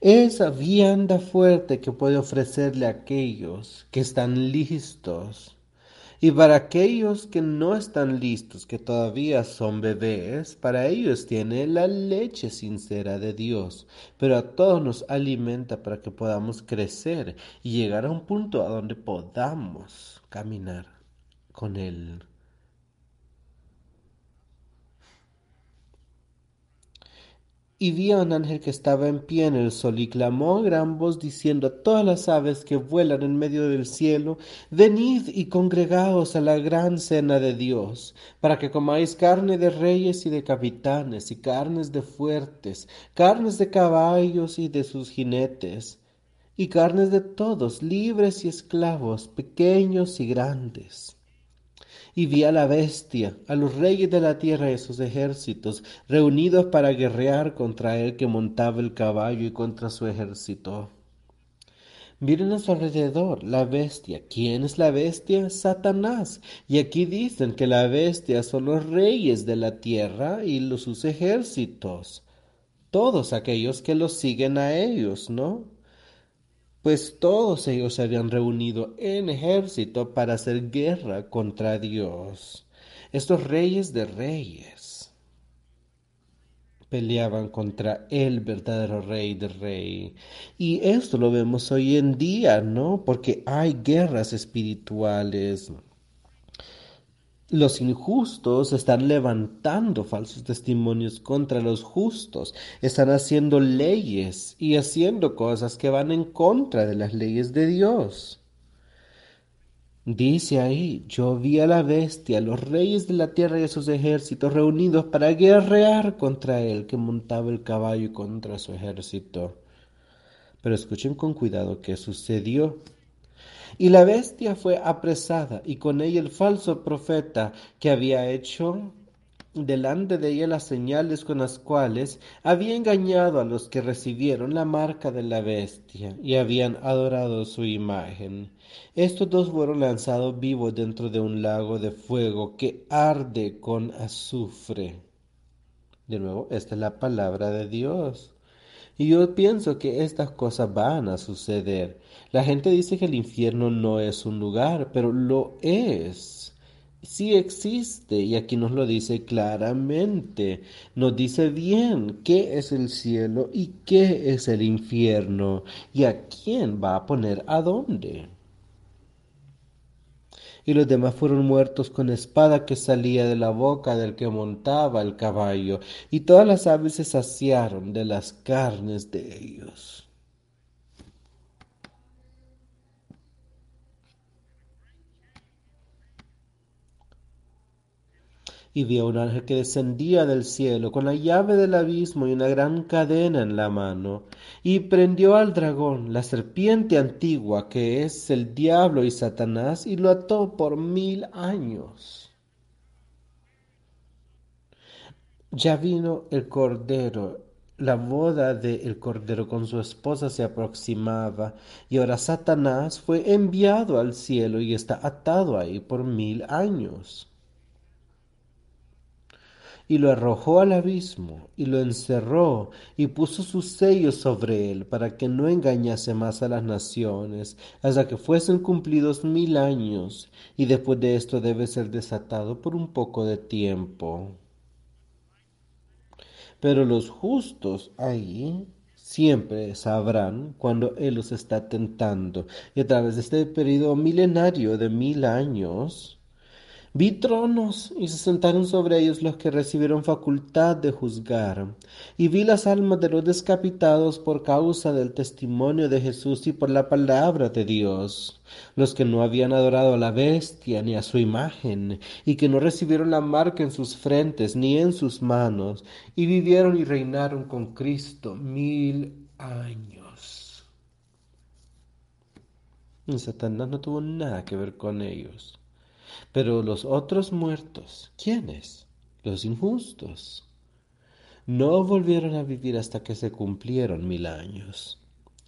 Esa vianda fuerte que puede ofrecerle a aquellos que están listos y para aquellos que no están listos, que todavía son bebés, para ellos tiene la leche sincera de Dios. Pero a todos nos alimenta para que podamos crecer y llegar a un punto a donde podamos caminar con Él. Y vi a un ángel que estaba en pie en el sol y clamó a gran voz diciendo a todas las aves que vuelan en medio del cielo, venid y congregaos a la gran cena de Dios, para que comáis carne de reyes y de capitanes, y carnes de fuertes, carnes de caballos y de sus jinetes, y carnes de todos, libres y esclavos, pequeños y grandes y vi a la bestia, a los reyes de la tierra y sus ejércitos, reunidos para guerrear contra el que montaba el caballo y contra su ejército. Miren a su alrededor, la bestia. ¿Quién es la bestia? Satanás. Y aquí dicen que la bestia son los reyes de la tierra y los, sus ejércitos. Todos aquellos que los siguen a ellos, ¿no? Pues todos ellos se habían reunido en ejército para hacer guerra contra Dios. Estos reyes de reyes peleaban contra el verdadero rey de rey. Y esto lo vemos hoy en día, ¿no? Porque hay guerras espirituales los injustos están levantando falsos testimonios contra los justos, están haciendo leyes y haciendo cosas que van en contra de las leyes de Dios. Dice ahí, yo vi a la bestia, los reyes de la tierra y a sus ejércitos reunidos para guerrear contra él que montaba el caballo y contra su ejército. Pero escuchen con cuidado qué sucedió. Y la bestia fue apresada, y con ella el falso profeta que había hecho delante de ella las señales con las cuales había engañado a los que recibieron la marca de la bestia y habían adorado su imagen. Estos dos fueron lanzados vivos dentro de un lago de fuego que arde con azufre. De nuevo, esta es la palabra de Dios. Y yo pienso que estas cosas van a suceder. La gente dice que el infierno no es un lugar, pero lo es. Sí existe y aquí nos lo dice claramente. Nos dice bien qué es el cielo y qué es el infierno y a quién va a poner a dónde y los demás fueron muertos con espada que salía de la boca del que montaba el caballo, y todas las aves se saciaron de las carnes de ellos. Y vi a un ángel que descendía del cielo con la llave del abismo y una gran cadena en la mano, y prendió al dragón, la serpiente antigua, que es el diablo y Satanás, y lo ató por mil años. Ya vino el Cordero, la boda del Cordero con su esposa se aproximaba, y ahora Satanás fue enviado al cielo y está atado ahí por mil años y lo arrojó al abismo, y lo encerró, y puso sus sellos sobre él, para que no engañase más a las naciones, hasta que fuesen cumplidos mil años, y después de esto debe ser desatado por un poco de tiempo. Pero los justos ahí siempre sabrán cuando Él los está tentando, y a través de este periodo milenario de mil años, Vi tronos y se sentaron sobre ellos los que recibieron facultad de juzgar. Y vi las almas de los descapitados por causa del testimonio de Jesús y por la palabra de Dios, los que no habían adorado a la bestia ni a su imagen, y que no recibieron la marca en sus frentes ni en sus manos, y vivieron y reinaron con Cristo mil años. Satanás no tuvo nada que ver con ellos. Pero los otros muertos, ¿quiénes? Los injustos. No volvieron a vivir hasta que se cumplieron mil años.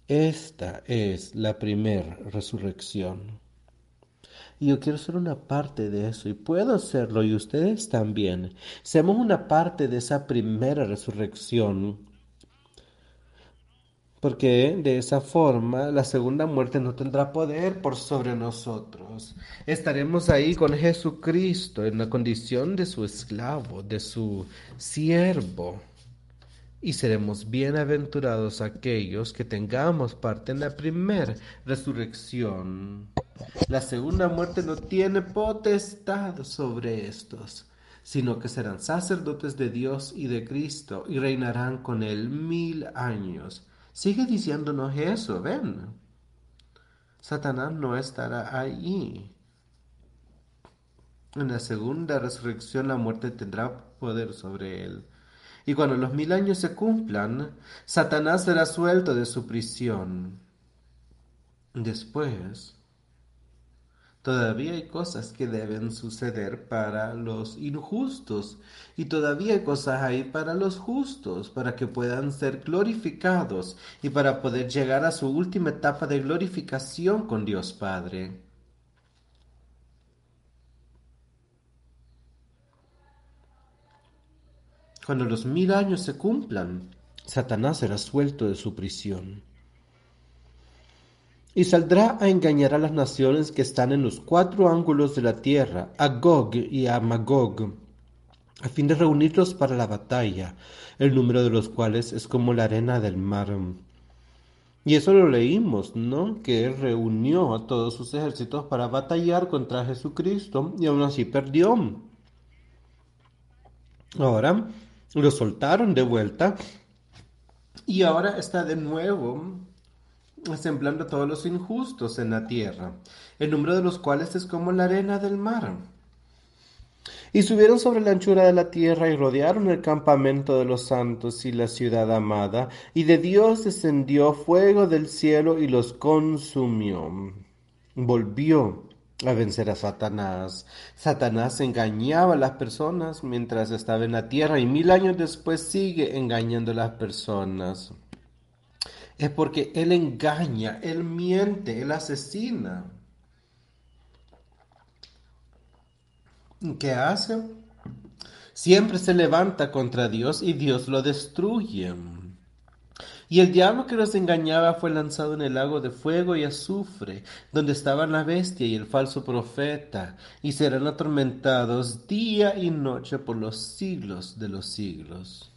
Esta es la primera resurrección. Y yo quiero ser una parte de eso, y puedo serlo, y ustedes también. Seamos una parte de esa primera resurrección porque de esa forma la segunda muerte no tendrá poder por sobre nosotros. Estaremos ahí con Jesucristo en la condición de su esclavo, de su siervo. Y seremos bienaventurados aquellos que tengamos parte en la primera resurrección. La segunda muerte no tiene potestad sobre estos, sino que serán sacerdotes de Dios y de Cristo y reinarán con él mil años. Sigue diciéndonos eso, ven. Satanás no estará ahí. En la segunda resurrección la muerte tendrá poder sobre él. Y cuando los mil años se cumplan, Satanás será suelto de su prisión. Después, Todavía hay cosas que deben suceder para los injustos y todavía hay cosas ahí para los justos, para que puedan ser glorificados y para poder llegar a su última etapa de glorificación con Dios Padre. Cuando los mil años se cumplan, Satanás será suelto de su prisión y saldrá a engañar a las naciones que están en los cuatro ángulos de la tierra, a Gog y a Magog, a fin de reunirlos para la batalla, el número de los cuales es como la arena del mar. Y eso lo leímos, ¿no? Que reunió a todos sus ejércitos para batallar contra Jesucristo y aún así perdió. Ahora lo soltaron de vuelta y ahora está de nuevo semblando a todos los injustos en la tierra, el número de los cuales es como la arena del mar. Y subieron sobre la anchura de la tierra y rodearon el campamento de los santos y la ciudad amada, y de Dios descendió fuego del cielo y los consumió. Volvió a vencer a Satanás. Satanás engañaba a las personas mientras estaba en la tierra y mil años después sigue engañando a las personas es porque Él engaña, Él miente, Él asesina. ¿Qué hace? Siempre se levanta contra Dios y Dios lo destruye. Y el diablo que los engañaba fue lanzado en el lago de fuego y azufre, donde estaban la bestia y el falso profeta, y serán atormentados día y noche por los siglos de los siglos.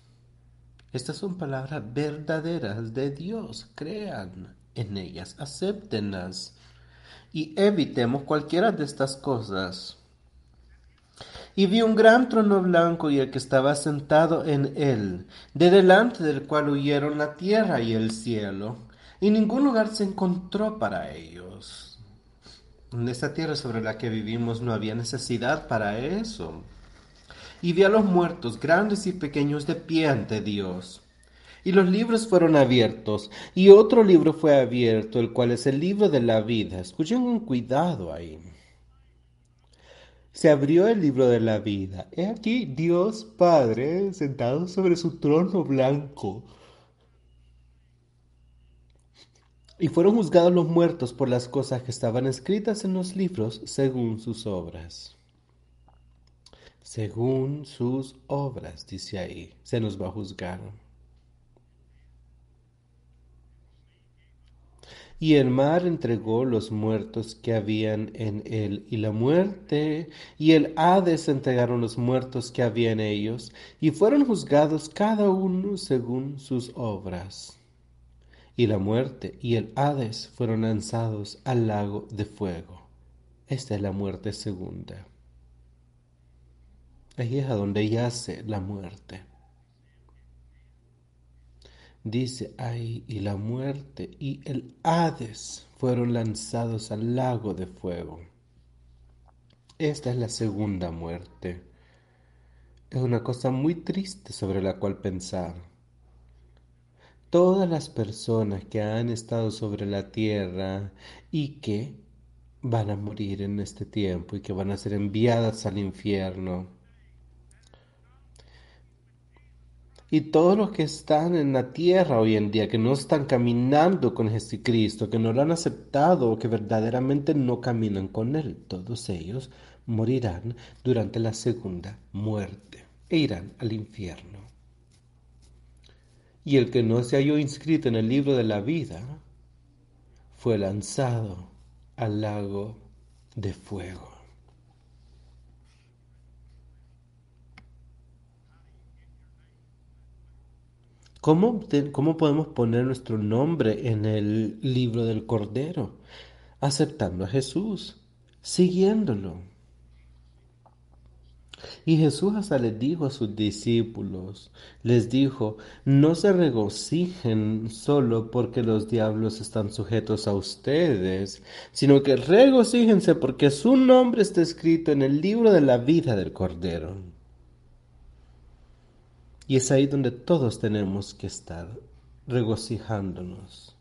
Estas son palabras verdaderas de Dios. Crean en ellas, acéptenlas y evitemos cualquiera de estas cosas. Y vi un gran trono blanco y el que estaba sentado en él, de delante del cual huyeron la tierra y el cielo, y ningún lugar se encontró para ellos. En esta tierra sobre la que vivimos no había necesidad para eso y vi a los muertos, grandes y pequeños, de pie ante Dios. Y los libros fueron abiertos, y otro libro fue abierto, el cual es el libro de la vida. Escuchen con cuidado ahí. se abrió el libro de la vida. He aquí Dios Padre sentado sobre su trono blanco. Y fueron juzgados los muertos por las cosas que estaban escritas en los libros según sus obras. Según sus obras, dice ahí, se nos va a juzgar. Y el mar entregó los muertos que habían en él, y la muerte y el Hades entregaron los muertos que había en ellos, y fueron juzgados cada uno según sus obras. Y la muerte y el Hades fueron lanzados al lago de fuego. Esta es la muerte segunda. Ahí es a donde yace la muerte. Dice ahí, y la muerte y el Hades fueron lanzados al lago de fuego. Esta es la segunda muerte. Es una cosa muy triste sobre la cual pensar. Todas las personas que han estado sobre la tierra y que van a morir en este tiempo y que van a ser enviadas al infierno Y todos los que están en la tierra hoy en día, que no están caminando con Jesucristo, que no lo han aceptado que verdaderamente no caminan con Él, todos ellos morirán durante la segunda muerte e irán al infierno. Y el que no se halló inscrito en el libro de la vida fue lanzado al lago de fuego. ¿Cómo, ¿Cómo podemos poner nuestro nombre en el libro del Cordero? Aceptando a Jesús, siguiéndolo. Y Jesús hasta les dijo a sus discípulos, les dijo, no se regocijen solo porque los diablos están sujetos a ustedes, sino que regocíjense porque su nombre está escrito en el libro de la vida del Cordero. Y es ahí donde todos tenemos que estar regocijándonos,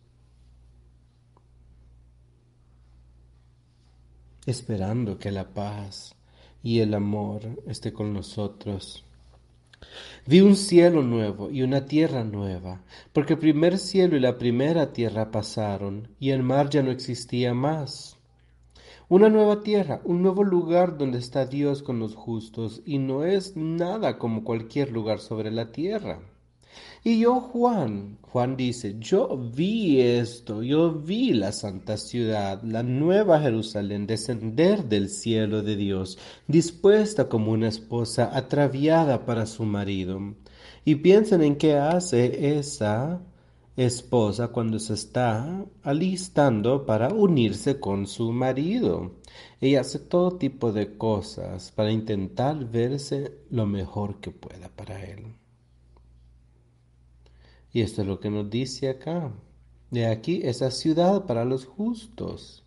esperando que la paz y el amor esté con nosotros. Vi un cielo nuevo y una tierra nueva, porque el primer cielo y la primera tierra pasaron, y el mar ya no existía más. Una nueva tierra, un nuevo lugar donde está Dios con los justos y no es nada como cualquier lugar sobre la tierra. Y yo, Juan, Juan dice, yo vi esto, yo vi la santa ciudad, la nueva Jerusalén, descender del cielo de Dios, dispuesta como una esposa atraviada para su marido. Y piensen en qué hace esa esposa cuando se está alistando para unirse con su marido. Ella hace todo tipo de cosas para intentar verse lo mejor que pueda para él. Y esto es lo que nos dice acá. De aquí esa ciudad para los justos,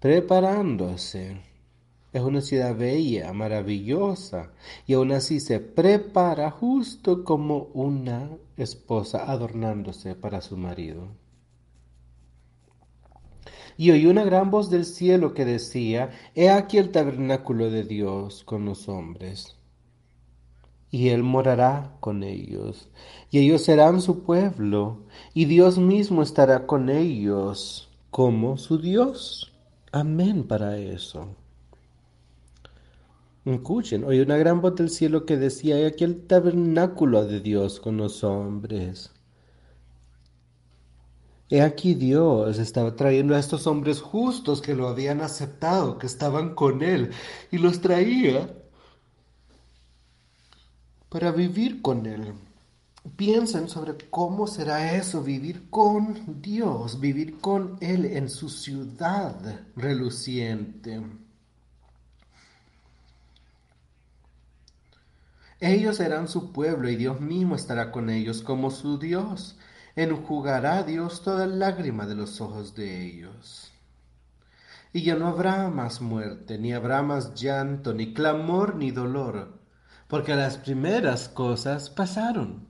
preparándose es una ciudad bella, maravillosa, y aún así se prepara justo como una esposa adornándose para su marido. Y oí una gran voz del cielo que decía, He aquí el tabernáculo de Dios con los hombres. Y Él morará con ellos, y ellos serán su pueblo, y Dios mismo estará con ellos como su Dios. Amén para eso. Escuchen, oí una gran voz del cielo que decía, he aquí el tabernáculo de Dios con los hombres. He aquí Dios estaba trayendo a estos hombres justos que lo habían aceptado, que estaban con Él, y los traía para vivir con Él. Piensen sobre cómo será eso, vivir con Dios, vivir con Él en su ciudad reluciente. Ellos serán su pueblo y Dios mismo estará con ellos como su Dios. Enjugará Dios toda lágrima de los ojos de ellos. Y ya no habrá más muerte, ni habrá más llanto, ni clamor, ni dolor, porque las primeras cosas pasaron.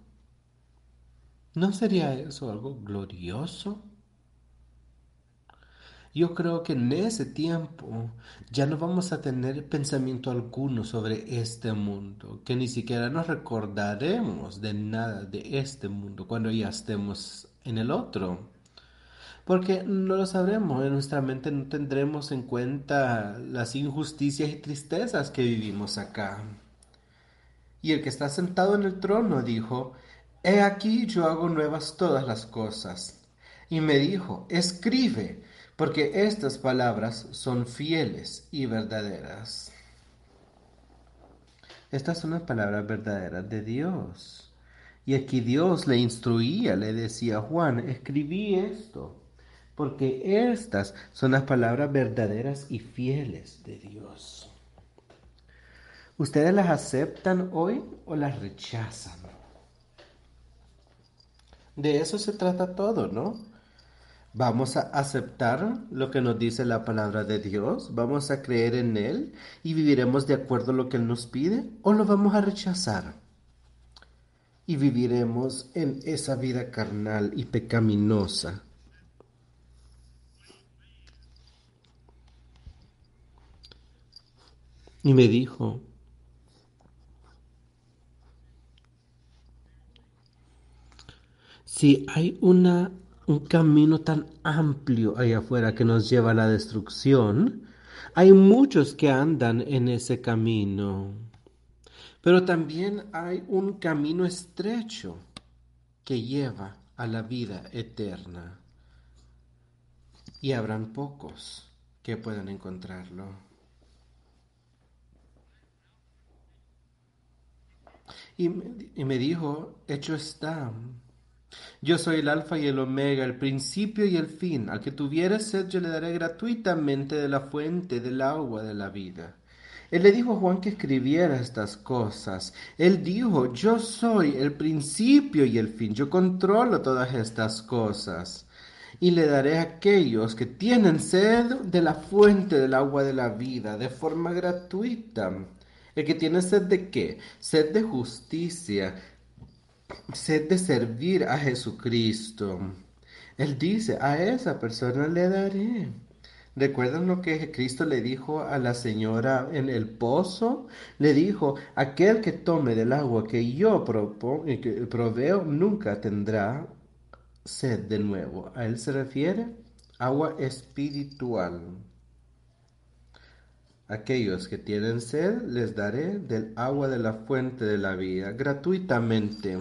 ¿No sería eso algo glorioso? Yo creo que en ese tiempo ya no vamos a tener pensamiento alguno sobre este mundo, que ni siquiera nos recordaremos de nada de este mundo cuando ya estemos en el otro. Porque no lo sabremos, en nuestra mente no tendremos en cuenta las injusticias y tristezas que vivimos acá. Y el que está sentado en el trono dijo, He aquí yo hago nuevas todas las cosas. Y me dijo, escribe, porque estas palabras son fieles y verdaderas. Estas son las palabras verdaderas de Dios. Y aquí Dios le instruía, le decía, Juan, escribí esto, porque estas son las palabras verdaderas y fieles de Dios. ¿Ustedes las aceptan hoy o las rechazan? De eso se trata todo, ¿no? Vamos a aceptar lo que nos dice la palabra de Dios, vamos a creer en Él y viviremos de acuerdo a lo que Él nos pide o lo vamos a rechazar y viviremos en esa vida carnal y pecaminosa. Y me dijo, si hay una un camino tan amplio allá afuera que nos lleva a la destrucción, hay muchos que andan en ese camino. Pero también hay un camino estrecho que lleva a la vida eterna. Y habrán pocos que puedan encontrarlo. Y me, y me dijo, hecho está yo soy el alfa y el omega, el principio y el fin. Al que tuviere sed yo le daré gratuitamente de la fuente del agua de la vida. Él le dijo a Juan que escribiera estas cosas. Él dijo, yo soy el principio y el fin, yo controlo todas estas cosas. Y le daré a aquellos que tienen sed de la fuente del agua de la vida, de forma gratuita. ¿El que tiene sed de qué? Sed de justicia, sed de servir a Jesucristo. Él dice, a esa persona le daré. ¿Recuerdan lo que Cristo le dijo a la señora en el pozo? Le dijo, aquel que tome del agua que yo propongo, que proveo nunca tendrá sed de nuevo. ¿A él se refiere? Agua espiritual. Aquellos que tienen sed les daré del agua de la fuente de la vida gratuitamente.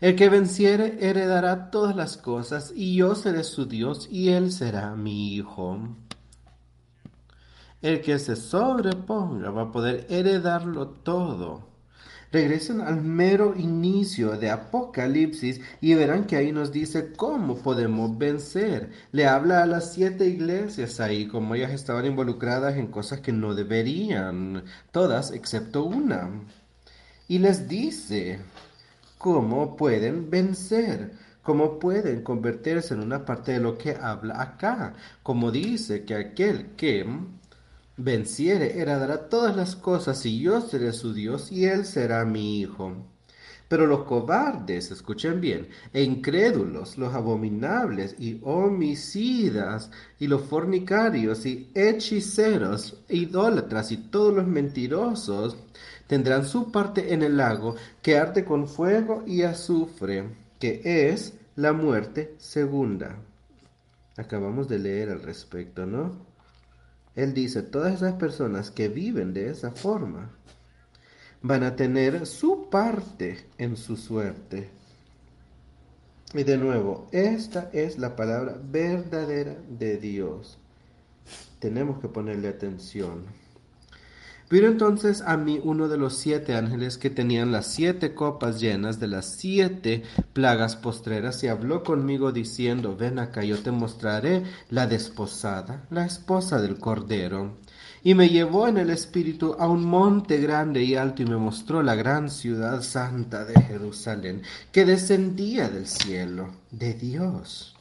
El que venciere heredará todas las cosas, y yo seré su Dios, y él será mi hijo. El que se sobreponga va a poder heredarlo todo Regresen al mero inicio de Apocalipsis y verán que ahí nos dice cómo podemos vencer. Le habla a las siete iglesias ahí, como ellas estaban involucradas en cosas que no deberían, todas excepto una. Y les dice cómo pueden vencer. ¿Cómo pueden convertirse en una parte de lo que habla acá? Como dice que aquel que venciere heredará todas las cosas y yo seré su Dios y él será mi hijo. Pero los cobardes, escuchen bien, e incrédulos, los abominables y homicidas, y los fornicarios y hechiceros, idólatras y todos los mentirosos, tendrán su parte en el lago que arde con fuego y azufre, que es la muerte segunda. Acabamos de leer al respecto, ¿no? Él dice, todas esas personas que viven de esa forma van a tener su parte en su suerte. Y de nuevo, esta es la palabra verdadera de Dios. Tenemos que ponerle atención. Vino entonces a mí uno de los siete ángeles que tenían las siete copas llenas de las siete plagas postreras y habló conmigo diciendo, ven acá, yo te mostraré la desposada, la esposa del Cordero. Y me llevó en el espíritu a un monte grande y alto y me mostró la gran ciudad santa de Jerusalén, que descendía del cielo, de Dios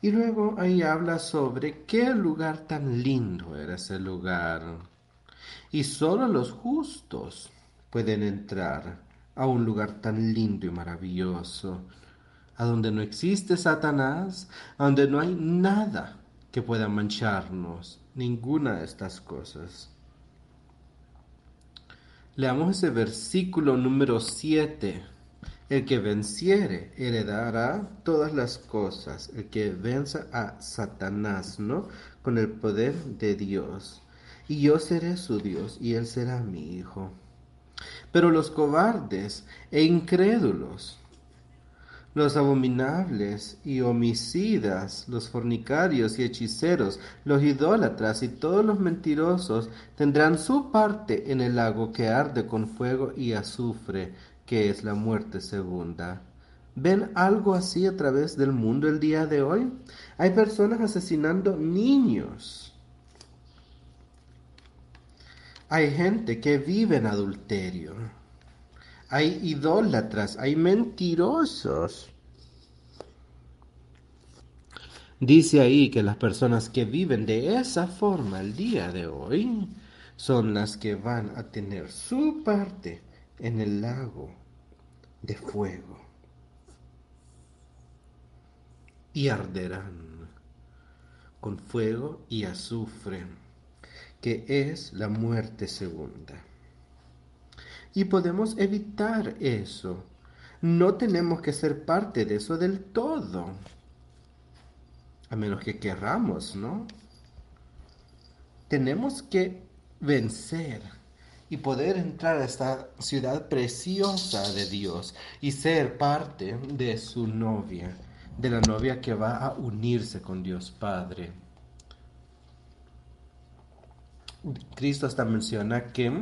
y luego ahí habla sobre qué lugar tan lindo era ese lugar. Y solo los justos pueden entrar a un lugar tan lindo y maravilloso. a donde no existe Satanás, a donde no hay nada que pueda mancharnos, ninguna de estas cosas. Leamos ese versículo número 7. El que venciere heredará todas las cosas. El que venza a Satanás, ¿no? Con el poder de Dios. Y yo seré su Dios y él será mi hijo. Pero los cobardes e incrédulos, los abominables y homicidas, los fornicarios y hechiceros, los idólatras y todos los mentirosos tendrán su parte en el lago que arde con fuego y azufre, que es la muerte segunda. ¿Ven algo así a través del mundo el día de hoy? Hay personas asesinando niños. Hay gente que vive en adulterio hay idólatras, hay mentirosos. Dice ahí que las personas que viven de esa forma el día de hoy son las que van a tener su parte en el lago de fuego y arderán con fuego y azufre, que es la muerte segunda y podemos evitar eso. No tenemos que ser parte de eso del todo. A menos que querramos, ¿no? Tenemos que vencer y poder entrar a esta ciudad preciosa de Dios y ser parte de su novia, de la novia que va a unirse con Dios Padre. Cristo hasta menciona que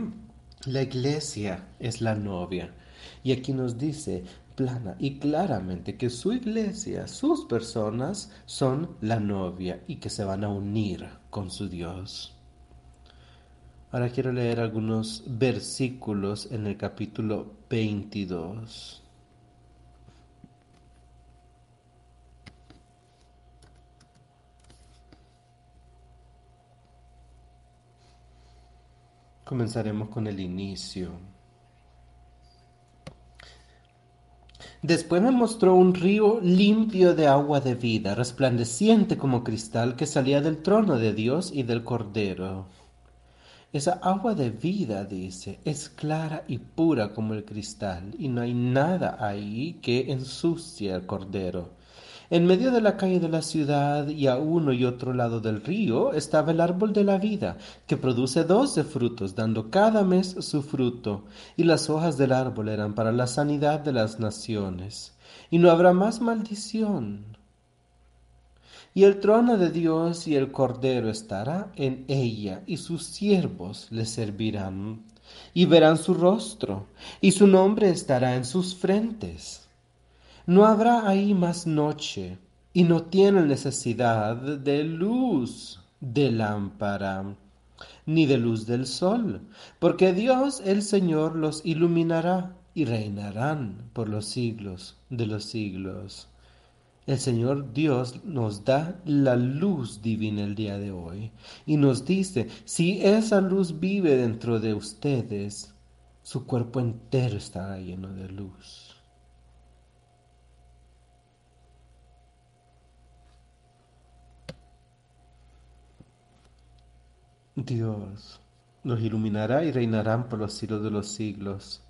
la iglesia es la novia. Y aquí nos dice plana y claramente que su iglesia, sus personas son la novia y que se van a unir con su Dios. Ahora quiero leer algunos versículos en el capítulo 22. Comenzaremos con el inicio. Después me mostró un río limpio de agua de vida, resplandeciente como cristal, que salía del trono de Dios y del Cordero. Esa agua de vida, dice, es clara y pura como el cristal, y no hay nada ahí que ensucie al Cordero. En medio de la calle de la ciudad y a uno y otro lado del río estaba el árbol de la vida, que produce doce frutos, dando cada mes su fruto, y las hojas del árbol eran para la sanidad de las naciones. Y no habrá más maldición. Y el trono de Dios y el Cordero estará en ella, y sus siervos le servirán, y verán su rostro, y su nombre estará en sus frentes no habrá ahí más noche, y no tienen necesidad de luz de lámpara, ni de luz del sol, porque Dios el Señor los iluminará y reinarán por los siglos de los siglos. El Señor Dios nos da la luz divina el día de hoy y nos dice, si esa luz vive dentro de ustedes, su cuerpo entero estará lleno de luz. Dios los iluminará y reinarán por los siglos de los siglos.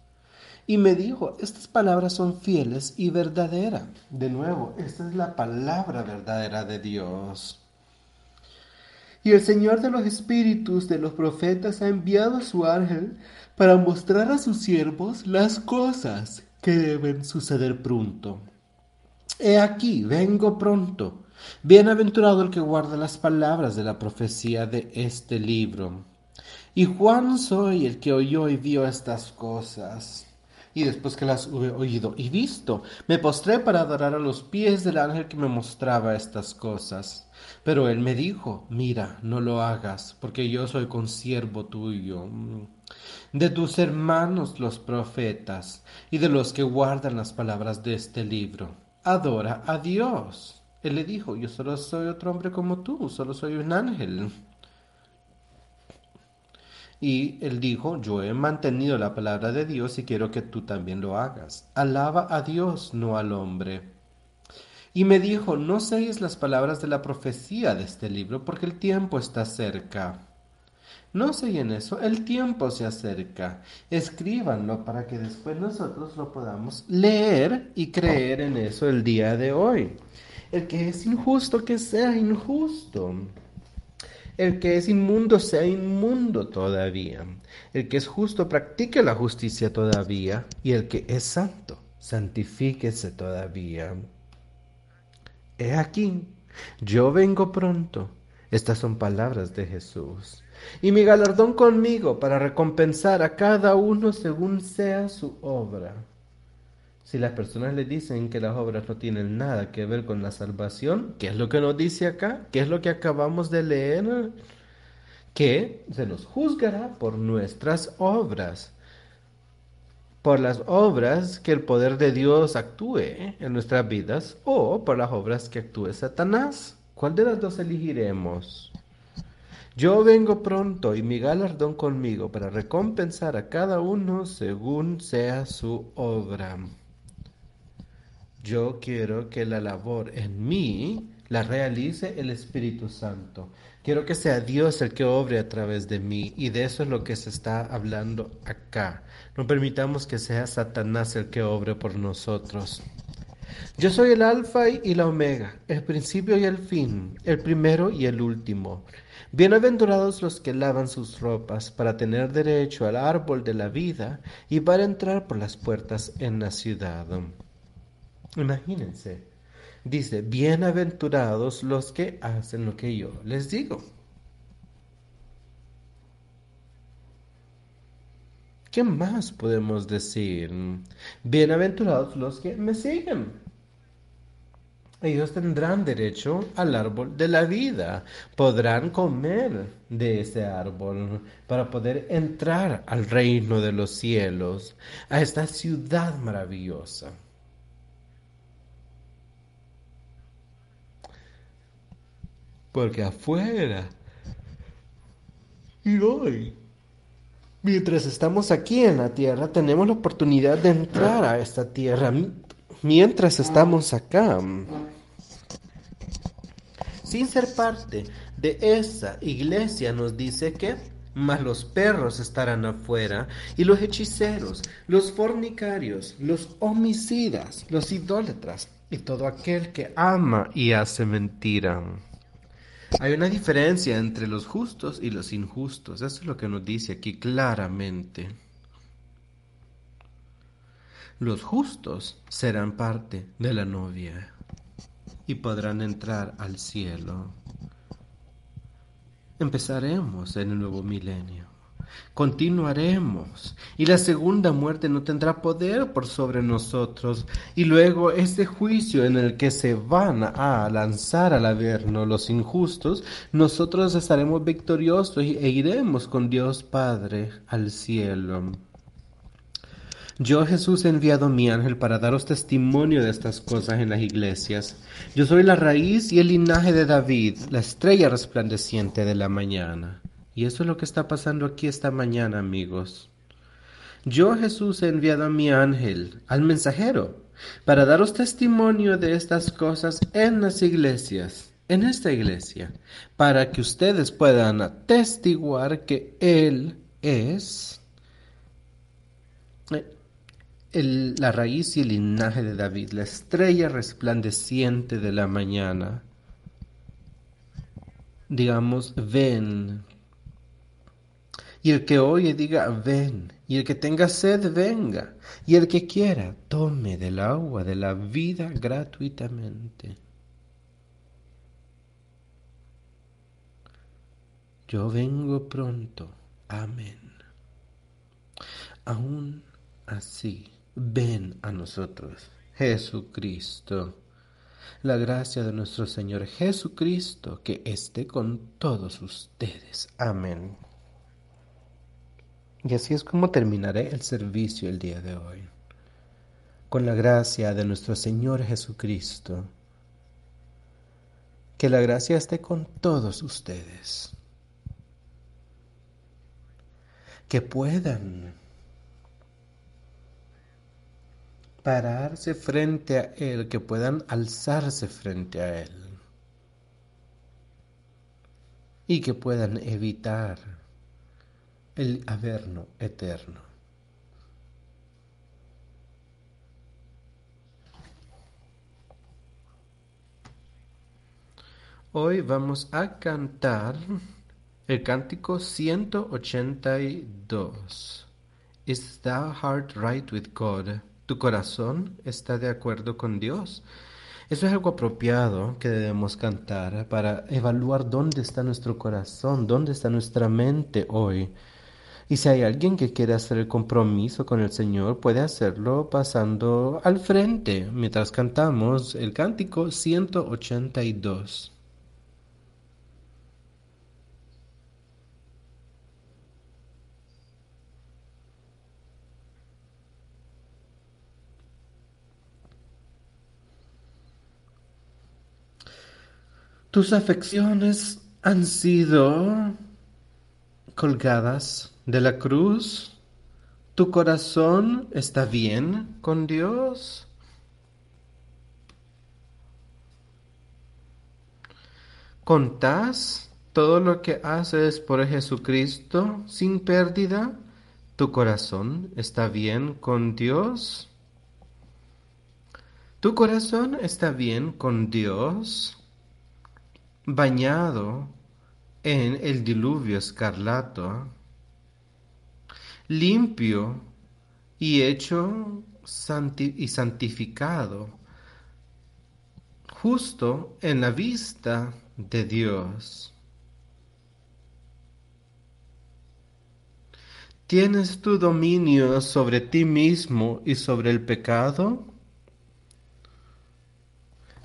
Y me dijo, estas palabras son fieles y verdaderas. De nuevo, esta es la palabra verdadera de Dios. Y el Señor de los Espíritus de los profetas ha enviado a su ángel para mostrar a sus siervos las cosas que deben suceder pronto. He aquí, vengo pronto. Bienaventurado el que guarda las palabras de la profecía de este libro. Y Juan soy el que oyó y vio estas cosas. Y después que las hube oído y visto, me postré para adorar a los pies del ángel que me mostraba estas cosas. Pero él me dijo, mira, no lo hagas, porque yo soy consiervo tuyo, de tus hermanos los profetas, y de los que guardan las palabras de este libro. Adora a Dios. Él le dijo, yo solo soy otro hombre como tú, solo soy un ángel. Y él dijo, yo he mantenido la palabra de Dios y quiero que tú también lo hagas. Alaba a Dios, no al hombre. Y me dijo, no seis las palabras de la profecía de este libro, porque el tiempo está cerca. No en eso, el tiempo se acerca. Escríbanlo para que después nosotros lo podamos leer y creer en eso el día de hoy. El que es injusto, que sea injusto. El que es inmundo, sea inmundo todavía. El que es justo, practique la justicia todavía. Y el que es santo, santifíquese todavía. He aquí, yo vengo pronto. Estas son palabras de Jesús. Y mi galardón conmigo para recompensar a cada uno según sea su obra. Si las personas le dicen que las obras no tienen nada que ver con la salvación, ¿qué es lo que nos dice acá? ¿Qué es lo que acabamos de leer? Que se nos juzgará por nuestras obras. Por las obras que el poder de Dios actúe en nuestras vidas o por las obras que actúe Satanás. ¿Cuál de las dos elegiremos? Yo vengo pronto y mi galardón conmigo para recompensar a cada uno según sea su obra. Yo quiero que la labor en mí la realice el Espíritu Santo. Quiero que sea Dios el que obre a través de mí y de eso es lo que se está hablando acá. No permitamos que sea Satanás el que obre por nosotros. Yo soy el alfa y la omega, el principio y el fin, el primero y el último. Bienaventurados los que lavan sus ropas para tener derecho al árbol de la vida y para entrar por las puertas en la ciudad. Imagínense, dice, bienaventurados los que hacen lo que yo les digo. ¿Qué más podemos decir? Bienaventurados los que me siguen. Ellos tendrán derecho al árbol de la vida. Podrán comer de ese árbol para poder entrar al reino de los cielos, a esta ciudad maravillosa. Porque afuera y hoy, mientras estamos aquí en la tierra, tenemos la oportunidad de entrar a esta tierra. Mientras estamos acá, sin ser parte de esa iglesia, nos dice que mas los perros estarán afuera, y los hechiceros, los fornicarios, los homicidas, los idólatras, y todo aquel que ama y hace mentira. Hay una diferencia entre los justos y los injustos. Eso es lo que nos dice aquí claramente. Los justos serán parte de la novia y podrán entrar al cielo. Empezaremos en el nuevo milenio continuaremos y la segunda muerte no tendrá poder por sobre nosotros y luego ese juicio en el que se van a lanzar al averno los injustos, nosotros estaremos victoriosos e iremos con Dios Padre al cielo. Yo Jesús he enviado mi ángel para daros testimonio de estas cosas en las iglesias. Yo soy la raíz y el linaje de David, la estrella resplandeciente de la mañana. Y eso es lo que está pasando aquí esta mañana, amigos. Yo Jesús he enviado a mi ángel, al mensajero, para daros testimonio de estas cosas en las iglesias, en esta iglesia, para que ustedes puedan atestiguar que Él es eh, la raíz y el linaje de David, la estrella resplandeciente de la mañana. Digamos, ven, y el que oye diga, ven. Y el que tenga sed, venga. Y el que quiera, tome del agua de la vida gratuitamente. Yo vengo pronto. Amén. Aún así, ven a nosotros, Jesucristo. La gracia de nuestro Señor Jesucristo que esté con todos ustedes. Amén. Y así es como terminaré el servicio el día de hoy. Con la gracia de nuestro Señor Jesucristo. Que la gracia esté con todos ustedes. Que puedan pararse frente a Él, que puedan alzarse frente a Él y que puedan evitar el averno eterno. Hoy vamos a cantar el cántico 182. Is thou heart right with God? ¿Tu corazón está de acuerdo con Dios? Eso es algo apropiado que debemos cantar para evaluar dónde está nuestro corazón, dónde está nuestra mente hoy. Y si hay alguien que quiere hacer el compromiso con el Señor, puede hacerlo pasando al frente mientras cantamos el cántico 182. Tus afecciones han sido colgadas de la cruz. ¿Tu corazón está bien con Dios? ¿Contás todo lo que haces por Jesucristo sin pérdida? ¿Tu corazón está bien con Dios? ¿Tu corazón está bien con Dios? bañado en el diluvio escarlato, limpio y hecho y santificado, justo en la vista de Dios. ¿Tienes tu dominio sobre ti mismo y sobre el pecado?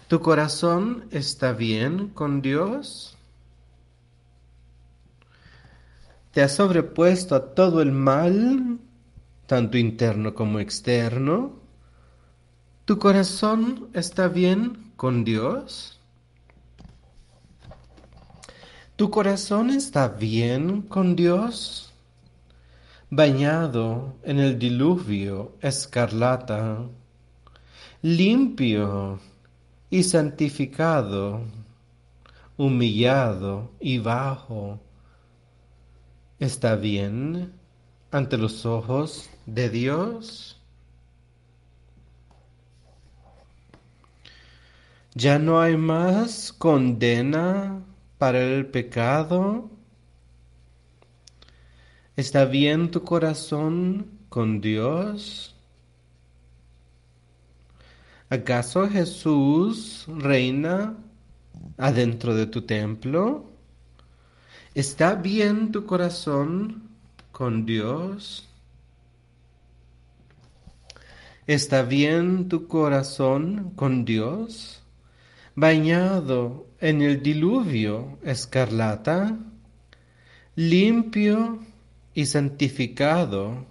¿Tu corazón está bien con Dios? ¿Te has sobrepuesto a todo el mal, tanto interno como externo? ¿Tu corazón está bien con Dios? ¿Tu corazón está bien con Dios? Bañado en el diluvio escarlata, limpio y santificado, humillado y bajo, ¿está bien ante los ojos de Dios? ¿Ya no hay más condena para el pecado? ¿Está bien tu corazón con Dios? ¿Acaso Jesús reina adentro de tu templo? ¿Está bien tu corazón con Dios? ¿Está bien tu corazón con Dios? Bañado en el diluvio escarlata, limpio y santificado,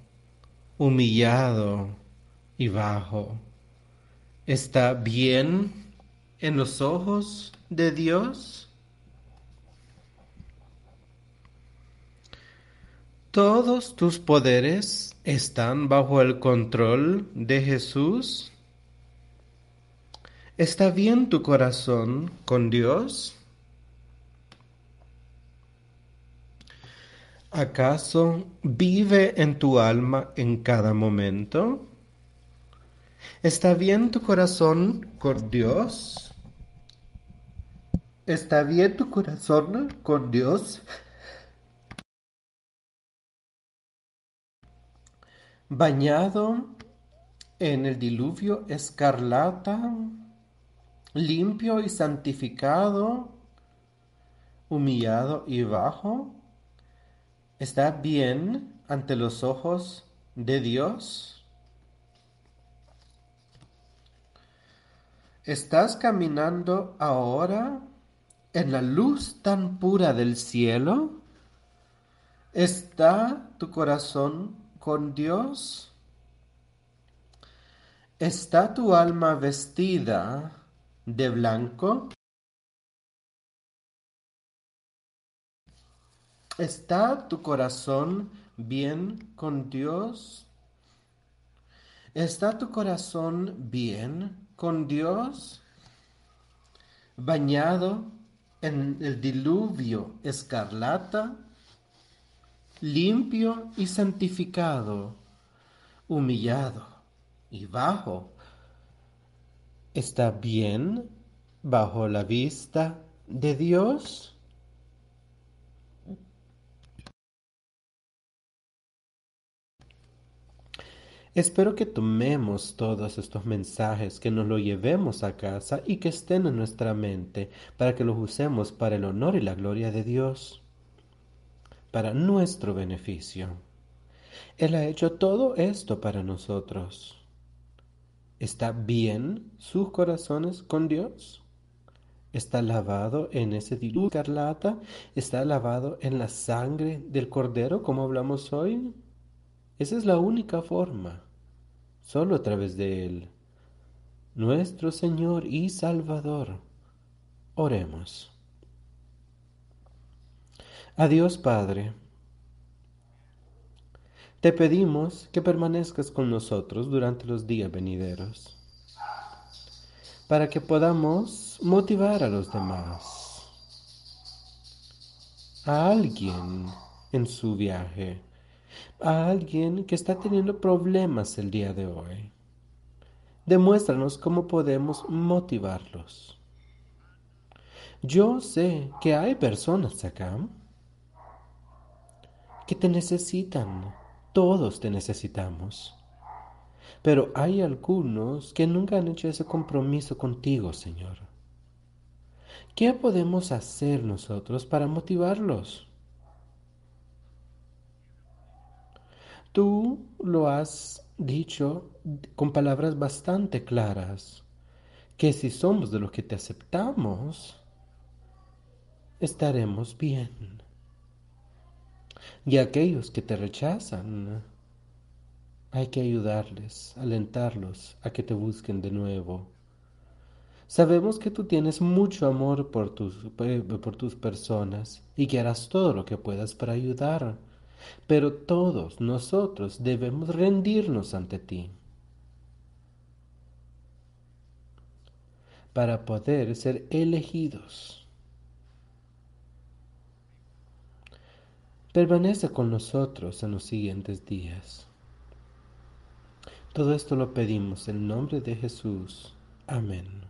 humillado y bajo está bien en los ojos de Dios? ¿Todos tus poderes están bajo el control de Jesús? ¿Está bien tu corazón con Dios? ¿Acaso vive en tu alma en cada momento? ¿Está bien tu corazón con Dios? ¿Está bien tu corazón con Dios? Bañado en el diluvio escarlata, limpio y santificado, humillado y bajo, ¿está bien ante los ojos de Dios? ¿Estás caminando ahora en la luz tan pura del cielo? ¿Está tu corazón con Dios? ¿Está tu alma vestida de blanco? ¿Está tu corazón bien con Dios? ¿Está tu corazón bien con Dios? ¿Bañado en el diluvio escarlata? ¿Limpio y santificado? ¿Humillado y bajo? ¿Está bien bajo la vista de Dios? Espero que tomemos todos estos mensajes, que nos los llevemos a casa y que estén en nuestra mente para que los usemos para el honor y la gloria de Dios, para nuestro beneficio. Él ha hecho todo esto para nosotros. ¿Está bien sus corazones con Dios? ¿Está lavado en ese diluvio escarlata? ¿Está lavado en la sangre del Cordero como hablamos hoy? Esa es la única forma, solo a través de Él. Nuestro Señor y Salvador. Oremos. Adiós Padre. Te pedimos que permanezcas con nosotros durante los días venideros, para que podamos motivar a los demás, a alguien en su viaje a alguien que está teniendo problemas el día de hoy. Demuéstranos cómo podemos motivarlos. Yo sé que hay personas acá que te necesitan. Todos te necesitamos. Pero hay algunos que nunca han hecho ese compromiso contigo, Señor. ¿Qué podemos hacer nosotros para motivarlos? Tú lo has dicho con palabras bastante claras, que si somos de los que te aceptamos, estaremos bien. Y aquellos que te rechazan, hay que ayudarles, alentarlos a que te busquen de nuevo. Sabemos que tú tienes mucho amor por tus, por tus personas y que harás todo lo que puedas para ayudar pero todos nosotros debemos rendirnos ante ti para poder ser elegidos. Permanece con nosotros en los siguientes días. Todo esto lo pedimos en nombre de Jesús. Amén.